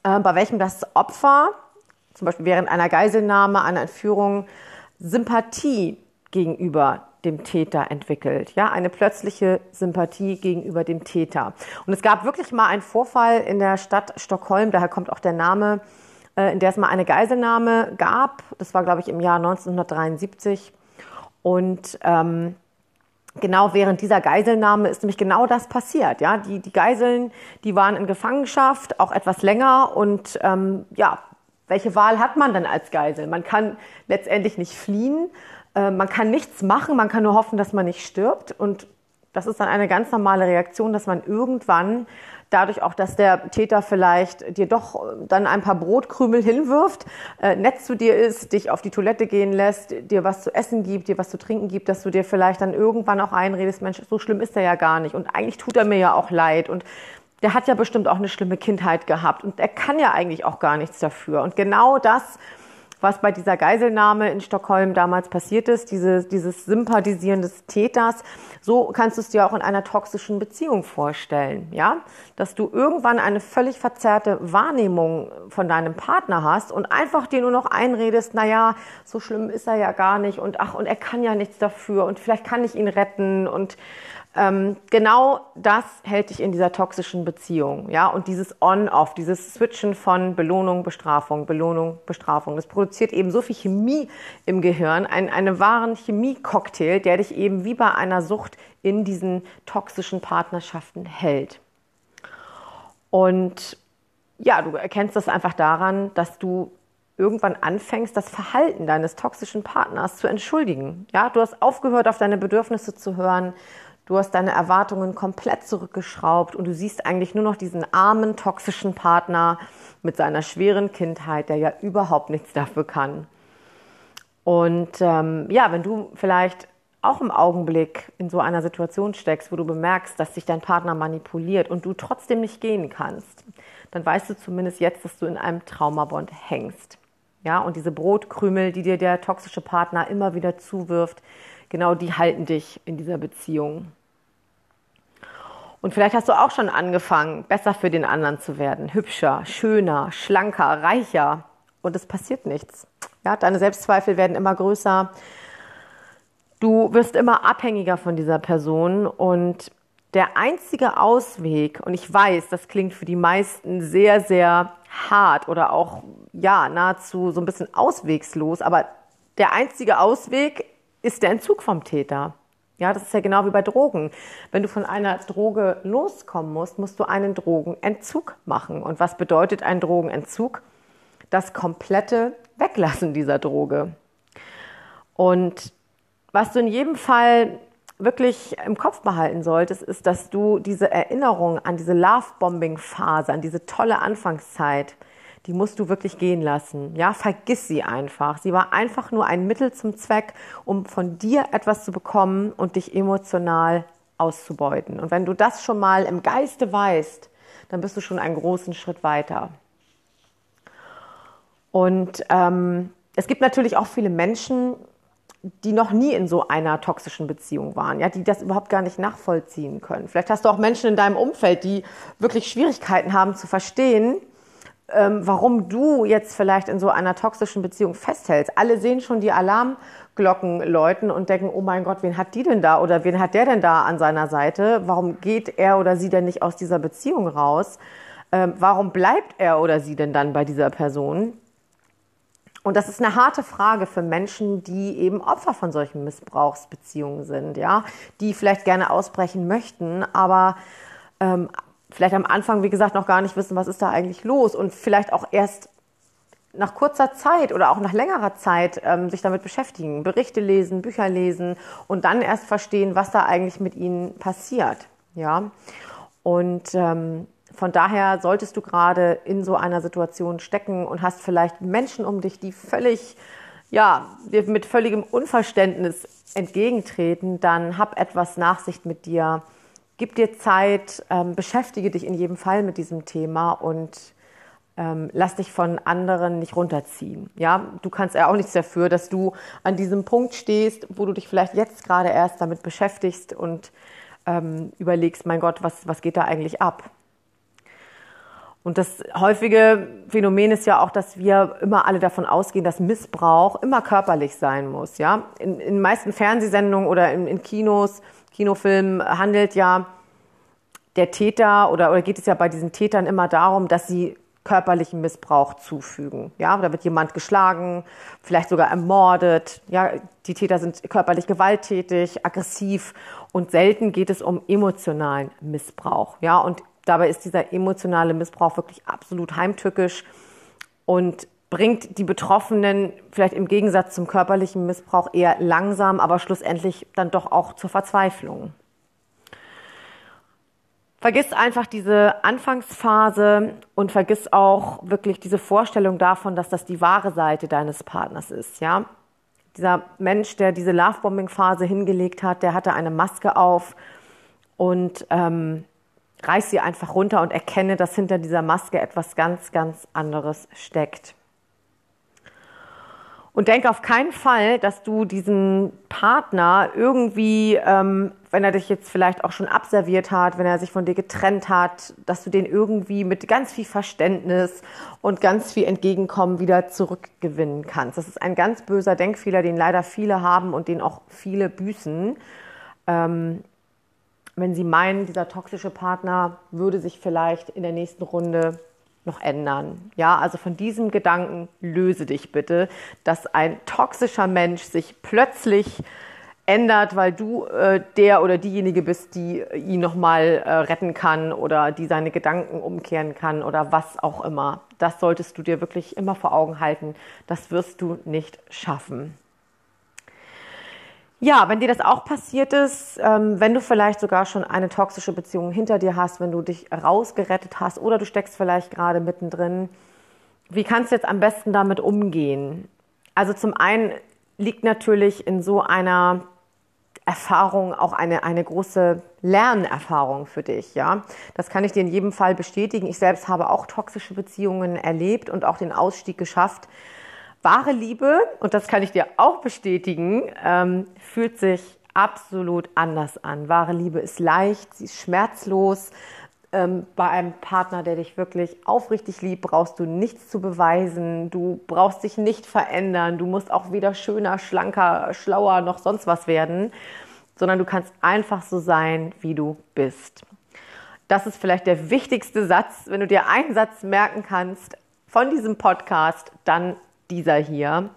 Speaker 1: äh, bei welchem das Opfer, zum Beispiel während einer Geiselnahme, einer Entführung, Sympathie gegenüber dem Täter entwickelt. Ja, eine plötzliche Sympathie gegenüber dem Täter. Und es gab wirklich mal einen Vorfall in der Stadt Stockholm, daher kommt auch der Name, äh, in der es mal eine Geiselnahme gab. Das war, glaube ich, im Jahr 1973. Und ähm, genau während dieser Geiselnahme ist nämlich genau das passiert. Ja, die, die Geiseln, die waren in Gefangenschaft, auch etwas länger. Und ähm, ja, welche Wahl hat man dann als Geisel? Man kann letztendlich nicht fliehen, äh, man kann nichts machen, man kann nur hoffen, dass man nicht stirbt. Und das ist dann eine ganz normale Reaktion, dass man irgendwann dadurch auch, dass der Täter vielleicht dir doch dann ein paar Brotkrümel hinwirft, äh, nett zu dir ist, dich auf die Toilette gehen lässt, dir was zu essen gibt, dir was zu trinken gibt, dass du dir vielleicht dann irgendwann auch einredest, Mensch, so schlimm ist er ja gar nicht. Und eigentlich tut er mir ja auch leid. Und der hat ja bestimmt auch eine schlimme Kindheit gehabt. Und er kann ja eigentlich auch gar nichts dafür. Und genau das was bei dieser Geiselnahme in Stockholm damals passiert ist, diese, dieses Sympathisieren des Täters, so kannst du es dir auch in einer toxischen Beziehung vorstellen, ja? Dass du irgendwann eine völlig verzerrte Wahrnehmung von deinem Partner hast und einfach dir nur noch einredest, na ja, so schlimm ist er ja gar nicht und ach, und er kann ja nichts dafür und vielleicht kann ich ihn retten und ähm, genau das hält dich in dieser toxischen Beziehung, ja, und dieses On-Off, dieses Switchen von Belohnung, Bestrafung, Belohnung, Bestrafung, das produziert eben so viel Chemie im Gehirn, einen, einen wahren Chemie-Cocktail, der dich eben wie bei einer Sucht in diesen toxischen Partnerschaften hält. Und ja, du erkennst das einfach daran, dass du irgendwann anfängst, das Verhalten deines toxischen Partners zu entschuldigen. Ja, du hast aufgehört, auf deine Bedürfnisse zu hören. Du hast deine Erwartungen komplett zurückgeschraubt und du siehst eigentlich nur noch diesen armen, toxischen Partner mit seiner schweren Kindheit, der ja überhaupt nichts dafür kann. Und ähm, ja, wenn du vielleicht auch im Augenblick in so einer Situation steckst, wo du bemerkst, dass sich dein Partner manipuliert und du trotzdem nicht gehen kannst, dann weißt du zumindest jetzt, dass du in einem Traumabond hängst. Ja, und diese Brotkrümel, die dir der toxische Partner immer wieder zuwirft, genau die halten dich in dieser Beziehung. Und vielleicht hast du auch schon angefangen, besser für den anderen zu werden, hübscher, schöner, schlanker, reicher. Und es passiert nichts. Ja, deine Selbstzweifel werden immer größer. Du wirst immer abhängiger von dieser Person und der einzige Ausweg, und ich weiß, das klingt für die meisten sehr, sehr hart oder auch, ja, nahezu so ein bisschen auswegslos, aber der einzige Ausweg ist der Entzug vom Täter. Ja, das ist ja genau wie bei Drogen. Wenn du von einer Droge loskommen musst, musst du einen Drogenentzug machen. Und was bedeutet ein Drogenentzug? Das komplette Weglassen dieser Droge. Und was du in jedem Fall wirklich im Kopf behalten solltest, ist, dass du diese Erinnerung an diese Love-Bombing-Phase, an diese tolle Anfangszeit, die musst du wirklich gehen lassen. Ja, vergiss sie einfach. Sie war einfach nur ein Mittel zum Zweck, um von dir etwas zu bekommen und dich emotional auszubeuten. Und wenn du das schon mal im Geiste weißt, dann bist du schon einen großen Schritt weiter. Und ähm, es gibt natürlich auch viele Menschen, die noch nie in so einer toxischen Beziehung waren, ja, die das überhaupt gar nicht nachvollziehen können. Vielleicht hast du auch Menschen in deinem Umfeld, die wirklich Schwierigkeiten haben zu verstehen, ähm, warum du jetzt vielleicht in so einer toxischen Beziehung festhältst. Alle sehen schon die Alarmglocken läuten und denken, oh mein Gott, wen hat die denn da oder wen hat der denn da an seiner Seite? Warum geht er oder sie denn nicht aus dieser Beziehung raus? Ähm, warum bleibt er oder sie denn dann bei dieser Person? Und das ist eine harte Frage für Menschen, die eben Opfer von solchen Missbrauchsbeziehungen sind, ja, die vielleicht gerne ausbrechen möchten, aber ähm, vielleicht am Anfang, wie gesagt, noch gar nicht wissen, was ist da eigentlich los und vielleicht auch erst nach kurzer Zeit oder auch nach längerer Zeit ähm, sich damit beschäftigen, Berichte lesen, Bücher lesen und dann erst verstehen, was da eigentlich mit ihnen passiert. Ja, und ähm, von daher solltest du gerade in so einer Situation stecken und hast vielleicht Menschen um dich, die völlig, ja, dir mit völligem Unverständnis entgegentreten, dann hab etwas Nachsicht mit dir gib dir Zeit, ähm, beschäftige dich in jedem Fall mit diesem Thema und ähm, lass dich von anderen nicht runterziehen. Ja, du kannst ja auch nichts dafür, dass du an diesem Punkt stehst, wo du dich vielleicht jetzt gerade erst damit beschäftigst und ähm, überlegst, mein Gott, was, was geht da eigentlich ab? Und das häufige Phänomen ist ja auch, dass wir immer alle davon ausgehen, dass Missbrauch immer körperlich sein muss. Ja, in, in meisten Fernsehsendungen oder in, in Kinos Kinofilm handelt ja der Täter oder, oder geht es ja bei diesen Tätern immer darum, dass sie körperlichen Missbrauch zufügen. Ja, da wird jemand geschlagen, vielleicht sogar ermordet. Ja, die Täter sind körperlich gewalttätig, aggressiv und selten geht es um emotionalen Missbrauch. Ja, und dabei ist dieser emotionale Missbrauch wirklich absolut heimtückisch und bringt die Betroffenen vielleicht im Gegensatz zum körperlichen Missbrauch eher langsam, aber schlussendlich dann doch auch zur Verzweiflung. Vergiss einfach diese Anfangsphase und vergiss auch wirklich diese Vorstellung davon, dass das die wahre Seite deines Partners ist, ja. Dieser Mensch, der diese Lovebombing-Phase hingelegt hat, der hatte eine Maske auf und ähm, reiß sie einfach runter und erkenne, dass hinter dieser Maske etwas ganz, ganz anderes steckt. Und denke auf keinen Fall, dass du diesen Partner irgendwie, ähm, wenn er dich jetzt vielleicht auch schon abserviert hat, wenn er sich von dir getrennt hat, dass du den irgendwie mit ganz viel Verständnis und ganz viel Entgegenkommen wieder zurückgewinnen kannst. Das ist ein ganz böser Denkfehler, den leider viele haben und den auch viele büßen. Ähm, wenn sie meinen, dieser toxische Partner würde sich vielleicht in der nächsten Runde noch ändern. Ja, also von diesem Gedanken löse dich bitte, dass ein toxischer Mensch sich plötzlich ändert, weil du äh, der oder diejenige bist, die ihn nochmal äh, retten kann oder die seine Gedanken umkehren kann oder was auch immer. Das solltest du dir wirklich immer vor Augen halten. Das wirst du nicht schaffen. Ja, wenn dir das auch passiert ist, ähm, wenn du vielleicht sogar schon eine toxische Beziehung hinter dir hast, wenn du dich rausgerettet hast oder du steckst vielleicht gerade mittendrin, wie kannst du jetzt am besten damit umgehen? Also zum einen liegt natürlich in so einer Erfahrung auch eine, eine große Lernerfahrung für dich, ja. Das kann ich dir in jedem Fall bestätigen. Ich selbst habe auch toxische Beziehungen erlebt und auch den Ausstieg geschafft. Wahre Liebe, und das kann ich dir auch bestätigen, ähm, fühlt sich absolut anders an. Wahre Liebe ist leicht, sie ist schmerzlos. Ähm, bei einem Partner, der dich wirklich aufrichtig liebt, brauchst du nichts zu beweisen. Du brauchst dich nicht verändern. Du musst auch weder schöner, schlanker, schlauer noch sonst was werden, sondern du kannst einfach so sein, wie du bist. Das ist vielleicht der wichtigste Satz. Wenn du dir einen Satz merken kannst von diesem Podcast, dann dieser hier.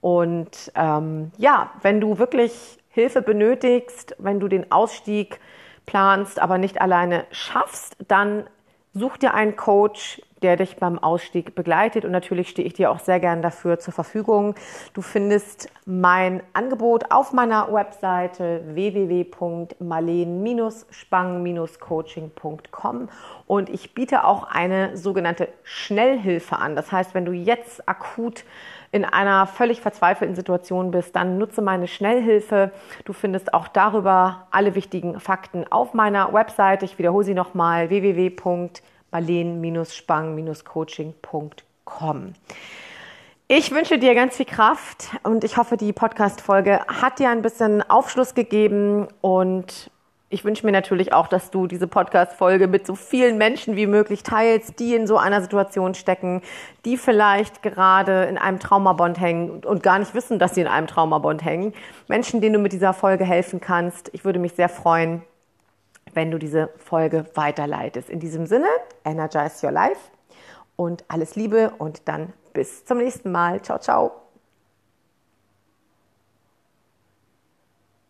Speaker 1: Und ähm, ja, wenn du wirklich Hilfe benötigst, wenn du den Ausstieg planst, aber nicht alleine schaffst, dann such dir einen Coach, der dich beim Ausstieg begleitet. Und natürlich stehe ich dir auch sehr gern dafür zur Verfügung. Du findest mein Angebot auf meiner Webseite www.marleen-spang-coaching.com und ich biete auch eine sogenannte Schnellhilfe an. Das heißt, wenn du jetzt akut in einer völlig verzweifelten Situation bist, dann nutze meine Schnellhilfe. Du findest auch darüber alle wichtigen Fakten auf meiner Webseite. Ich wiederhole sie nochmal www.marleen-spang-coaching.com. Ich wünsche dir ganz viel Kraft und ich hoffe, die Podcast-Folge hat dir ein bisschen Aufschluss gegeben und ich wünsche mir natürlich auch, dass du diese Podcast-Folge mit so vielen Menschen wie möglich teilst, die in so einer Situation stecken, die vielleicht gerade in einem Traumabond hängen und gar nicht wissen, dass sie in einem Traumabond hängen. Menschen, denen du mit dieser Folge helfen kannst. Ich würde mich sehr freuen, wenn du diese Folge weiterleitest. In diesem Sinne, energize your life und alles Liebe und dann bis zum nächsten Mal. Ciao, ciao.